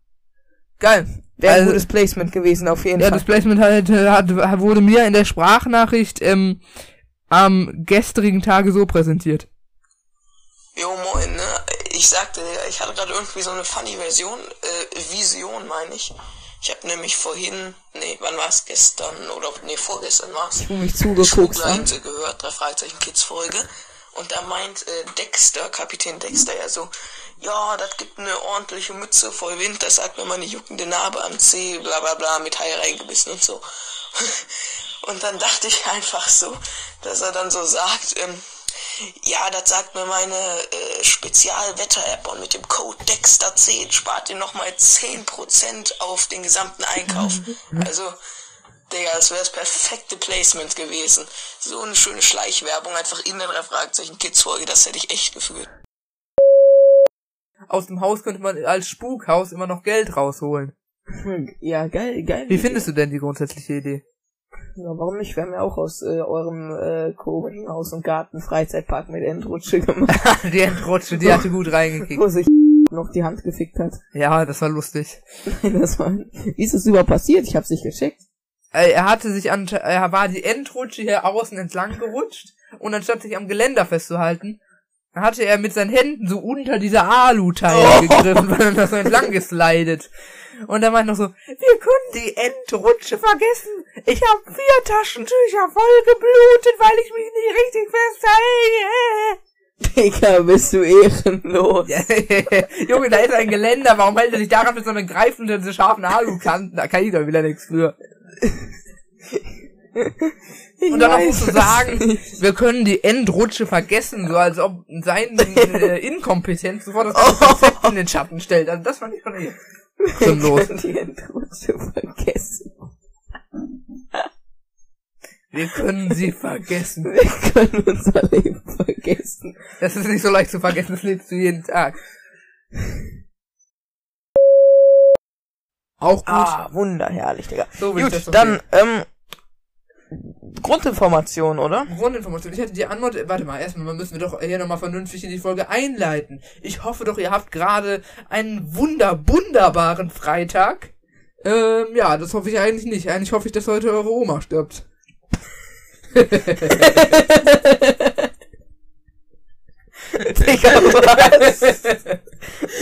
Geil. Wäre ein Also- gutes Placement gewesen, auf jeden Ja, Fall. das Placement äh, hat, wurde mir in der Sprachnachricht ähm, am gestrigen Tage so präsentiert. Jo, moin, ne? Ich sagte, ich hatte gerade irgendwie so eine funny Version, äh, Vision meine ich. Ich habe nämlich vorhin, nee, wann war's gestern oder nee, vorgestern war's. wo mich zugeguckt haben. Schmuggler gehört, drei Fragezeichen Kids Folge. Und da meint äh, Dexter, Kapitän Dexter ja so, ja, das gibt eine ordentliche Mütze voll Wind, das sagt mir meine juckende Narbe am Zeh, bla bla bla, mit Hai reingebissen und so. Und dann dachte ich einfach so, dass er dann so sagt, ähm, ja, das sagt mir meine äh, Spezialwetter-App und mit dem Code Dexter10 spart ihr nochmal 10% auf den gesamten Einkauf. Also, Digga, das wäre das perfekte Placement gewesen. So eine schöne Schleichwerbung einfach in der drei Fragezeichen Kids Folge, das hätte ich echt gefühlt. Aus dem Haus könnte man als Spukhaus immer noch Geld rausholen. Ja, geil, geil. Wie findest du denn die grundsätzliche Idee? Ja, warum nicht? Wir haben ja auch aus äh, eurem äh, Haus und Garten Freizeitpark mit Endrutsche gemacht, die Endrutsche, die hatte gut reingekickt. wo sich noch die Hand gefickt hat. Ja, das war lustig. das war, wie ist es überhaupt passiert? Ich hab's nicht gecheckt. Äh, Er hatte sich an, er war die Endrutsche hier außen entlang gerutscht und anstatt sich am Geländer festzuhalten, hatte er mit seinen Händen so unter dieser Alu-Teile gegriffen, weil er da so entlang geslidet. Und er meinte noch so, wir können die Endrutsche vergessen. Ich habe vier Taschentücher voll geblutet, weil ich mich nicht richtig festhalte. Digga, bist du ehrenlos. Junge, da ist ein Geländer, warum hält er sich daran mit so einem greifenden, so scharfen Alukanten? Da kann ich doch wieder nichts für. Und dann du es sagen, wir können die Endrutsche vergessen, so als ob sein äh, Inkompetenz sofort das ganze Konzept in den Schatten stellt. Also das fand ich schon eh sinnlos. die Endrutsche vergessen. Wir können sie vergessen. Wir können unser Leben vergessen. Das ist nicht so leicht zu vergessen, das lebst du jeden Tag. Auch gut. Ah, wunderherrlich, Digga. So Gut, dann, ähm, Grundinformation, oder? Grundinformation. Ich hätte die Antwort, warte mal, erstmal müssen wir doch hier nochmal vernünftig in die Folge einleiten. Ich hoffe doch, ihr habt gerade einen wunder, wunderbaren Freitag. Ähm, ja, das hoffe ich eigentlich nicht. Eigentlich hoffe ich, dass heute eure Oma stirbt. Digga, was?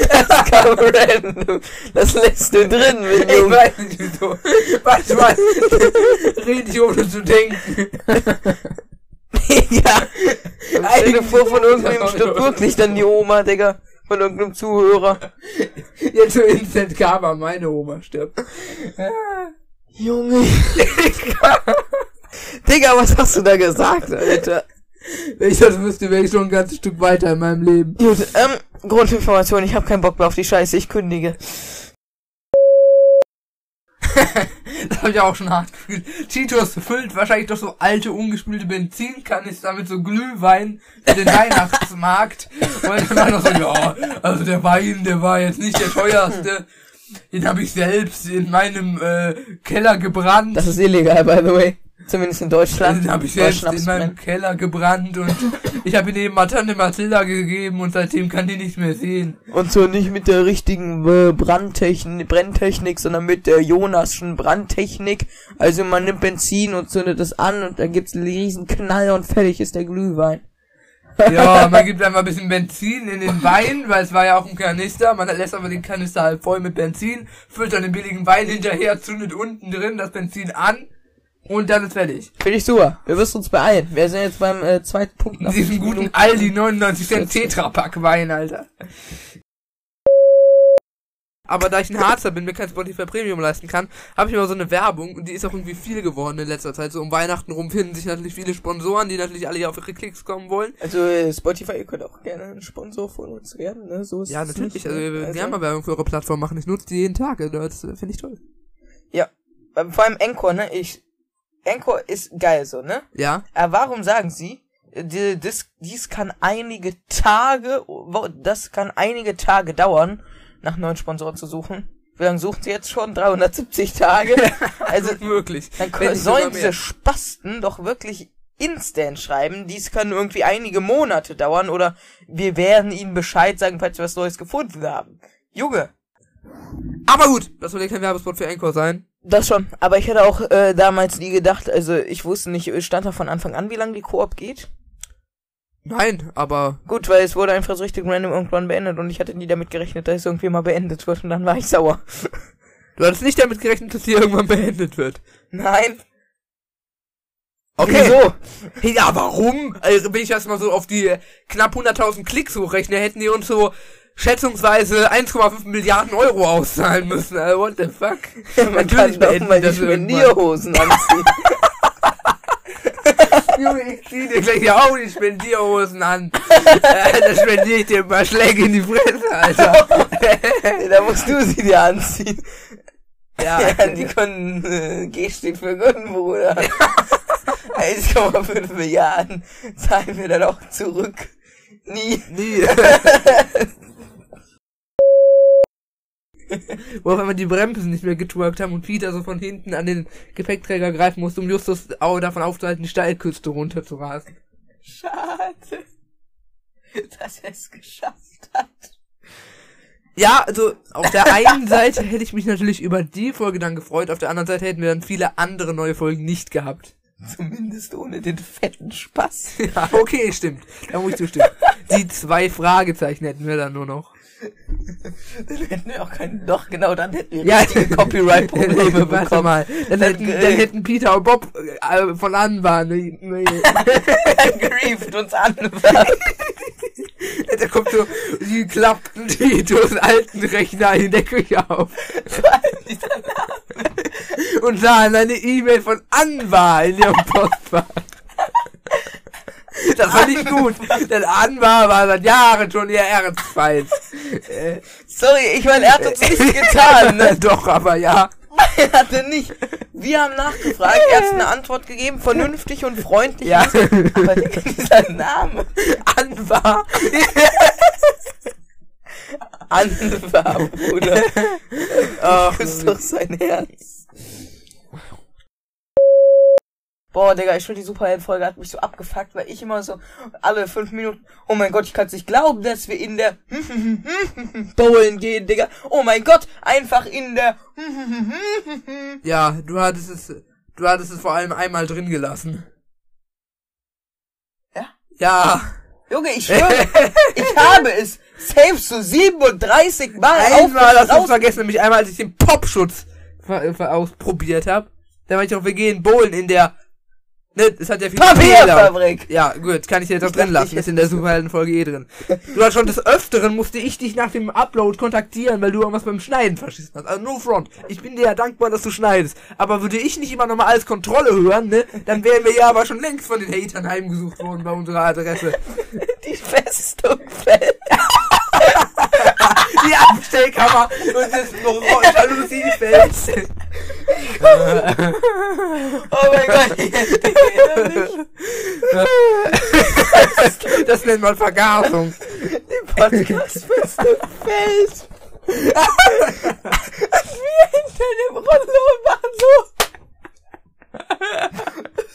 Das kam random. Das lässt du drin, wenn Ich du... weiß nicht wieso. Manchmal rede ich ohne zu denken. Digga. Stell dir vor, von irgendwem stirbt wirklich dann die Oma, Digga. Von irgendeinem Zuhörer. Jetzt so Instant Karma, meine Oma stirbt. Junge. Digga, was hast du da gesagt, Alter? Wenn ich das wüsste, wäre ich schon ein ganzes Stück weiter in meinem Leben. Gut, ähm, Grundinformation, ich habe keinen Bock mehr auf die Scheiße, ich kündige. Das habe ich auch schon hart gefühlt. Titus füllt wahrscheinlich doch so alte, ungespülte Benzinkanister mit so Glühwein für den Weihnachtsmarkt. Und dann war noch so, ja, also der Wein, der war jetzt nicht der teuerste. Den habe ich selbst in meinem äh, Keller gebrannt. Das ist illegal, by the way. Zumindest in Deutschland. Den habe ich selbst in meinem. Keller gebrannt und ich habe ihn eben mal Tante Mathilda gegeben und seitdem kann die nicht mehr sehen. Und so nicht mit der richtigen äh, Brandtechnik, Brenntechnik, sondern mit der Jonasschen Brandtechnik. Also man nimmt Benzin und zündet es an und dann gibt's einen riesen Knall und fertig ist der Glühwein. Ja, man gibt einfach ein bisschen Benzin in den Wein, weil es war ja auch ein Kanister. Man lässt aber den Kanister halt voll mit Benzin, füllt dann den billigen Wein hinterher, zündet unten drin das Benzin an, Und dann ist fertig. Finde ich super. Wir müssen uns beeilen. Wir sind jetzt beim äh, zweiten Punkt. nach Diesen guten. Aldi 99 Cent Tetrapack Wein, Alter. Aber da ich ein Harzer bin, mir kein Spotify Premium leisten kann, habe ich immer so eine Werbung und die ist auch irgendwie viel geworden in letzter Zeit. So um Weihnachten rum finden sich natürlich viele Sponsoren, die natürlich alle hier auf ihre Klicks kommen wollen. Also äh, Spotify, ihr könnt auch gerne ein Sponsor von uns werden, ne? So ist Ja, es natürlich. nicht, Also ne? wir werden gerne mal Werbung für eure Plattform machen. Ich nutze die jeden Tag. Also das äh, finde ich toll. Ja. Weil Vor allem Encore, ne? Ich. Encore ist geil so, ne? Ja. Aber warum sagen sie, äh, die- das, dies kann einige Tage, das kann einige Tage dauern, nach neuen Sponsoren zu suchen? Wie lange suchen sie jetzt schon? 370 Tage? Also, Möglich. dann können, sollen diese Spasten doch wirklich instant schreiben. Dies kann irgendwie einige Monate dauern oder wir werden ihnen Bescheid sagen, falls wir was Neues gefunden haben. Junge, Aber gut, das soll ja kein Werbespot für Encore sein. Das schon. Aber ich hätte auch äh, damals nie gedacht, also ich wusste nicht, stand da von Anfang an, wie lange die Koop geht. Nein, aber Gut, weil es wurde einfach so richtig random irgendwann beendet und ich hatte nie damit gerechnet, dass es irgendwie mal beendet wird und dann war ich sauer. du hattest nicht damit gerechnet, dass die irgendwann beendet wird. Nein. Okay. Wieso? Hey, ja, warum? Also, wenn ich das mal so auf die äh, knapp 100.000 Klicks hochrechne, hätten die uns so schätzungsweise 1,5 Milliarden Euro auszahlen müssen. Also, what the fuck? Man kann doch mal die Spendierhosen anziehen. Junge, ich zieh dir gleich ja auch die Spendierhosen an. da spendiere ich dir ein paar Schläge in die Fresse, Alter. da musst du sie dir anziehen. ja, Ja, die können, äh, G steht für Gönnen, Bruder. 1,5 Milliarden zahlen wir dann auch zurück. Nie. nie. Wo auf einmal die Bremsen nicht mehr getwerkt haben und Peter so von hinten an den Gepäckträger greifen musste, um Justus davon aufzuhalten, die Steilküste runterzurasen. Schade. Dass er es geschafft hat. Ja, also auf der einen Seite hätte ich mich natürlich über die Folge dann gefreut, auf der anderen Seite hätten wir dann viele andere neue Folgen nicht gehabt. Zumindest ohne den fetten Spaß. Ja, okay, stimmt. Da muss ich zustimmen. Die zwei Fragezeichen hätten wir dann nur noch. Dann hätten wir auch keinen, doch genau, dann hätten wir Ja. richtige Copyright-Probleme bekommen. mal. Dann hätten, dann hätten Peter und Bob äh, von Anbahn ne, ne, Grieft uns an. Da kommt so, die klappten Titos alten Rechner in der Küche auf. Und sahen eine E-Mail von Anwar in ihrem Postfach. Das war nicht gut, denn Anwar war seit Jahren schon ihr Erzfeind. Äh, Sorry, ich meine, er hat uns nichts getan, ne? Doch, aber ja. Er hatte nicht. Wir haben nachgefragt, er hat eine Antwort gegeben, vernünftig und freundlich. Ja. Aber dieser Name. Anwar. Anwar, Bruder. Ach, Küsst doch sein Herz. Boah, Digga, ich finde die Superhelden-Folge hat mich so abgefuckt, weil ich immer so alle fünf Minuten, oh mein Gott, ich kann es nicht glauben, dass wir in der Bowlen gehen, Digga. Oh mein Gott, einfach in der Ja, du hattest es, du hattest es vor allem einmal drin gelassen. Ja? Ja. Junge, ich schwöre, ich habe es safe so 37 Mal Einmal hast du vergessen, nämlich einmal, als ich den Popschutz ausprobiert habe. Da meinte ich auch, wir gehen bowlen in der, ne, es hat ja Fehler. Papierfabrik. Ja, gut, kann ich dir jetzt auch drin lassen, ist in der Superhelden-Folge eh drin. Du hast schon des Öfteren musste ich dich nach dem Upload kontaktieren, weil du irgendwas beim Schneiden verschissen hast. Also no front. Ich bin dir ja dankbar, dass du schneidest. Aber würde ich nicht immer nochmal als Kontrolle hören, ne, dann wären wir ja aber schon längst von den Hatern heimgesucht worden bei unserer Adresse. Die Festung fällt. Die Abstellkammer und das Jalousiefeld. Oh mein Gott, mich. Das nennt man Vergasung. Die Podcast-Festung fällt. Und wir hinter dem Rollo machen so.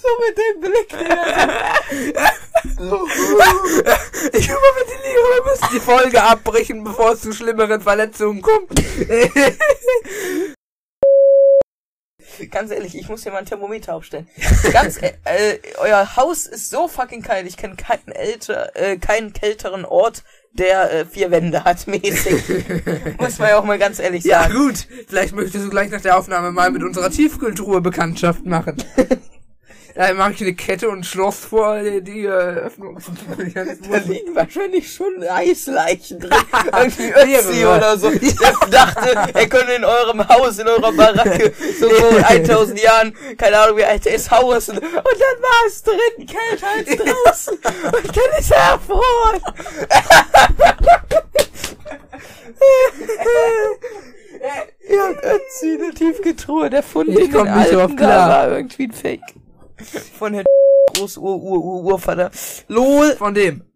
So mit dem Blick, Digga. So. Ich überventiliere, wir müssen die Folge abbrechen, bevor es zu schlimmeren Verletzungen kommt. Ganz ehrlich, ich muss hier mal ein Thermometer aufstellen. Ganz, äh, äh, euer Haus ist so fucking kalt. Ich kenne keinen älter, äh, keinen kälteren Ort der äh, vier Wände hat, mäßig. Muss man ja auch mal ganz ehrlich Ja, sagen. gut. Vielleicht möchtest du gleich nach der Aufnahme mal mit unserer Tiefkühltruhe Bekanntschaft machen. Da mache ich eine Kette und ein Schloss vor die, die äh, Öffnung. Da liegen wahrscheinlich schon Eisleichen drin. Irgendwie Ötzi oder so. Der dachte, er könnte in eurem Haus, in eurer Baracke, so vor 1000 Jahren, keine Ahnung wie alt er ist, hausen. Und dann war es drin, kälter als draußen. Und dann ist er erfroren. Habt Ötzi eine Tiefkühltruhe, der Fund Ich in den Alpen, da klar. war irgendwie ein Fake. Von Herrn Groß-Ur-Ur-Urvater. LOL. Von dem.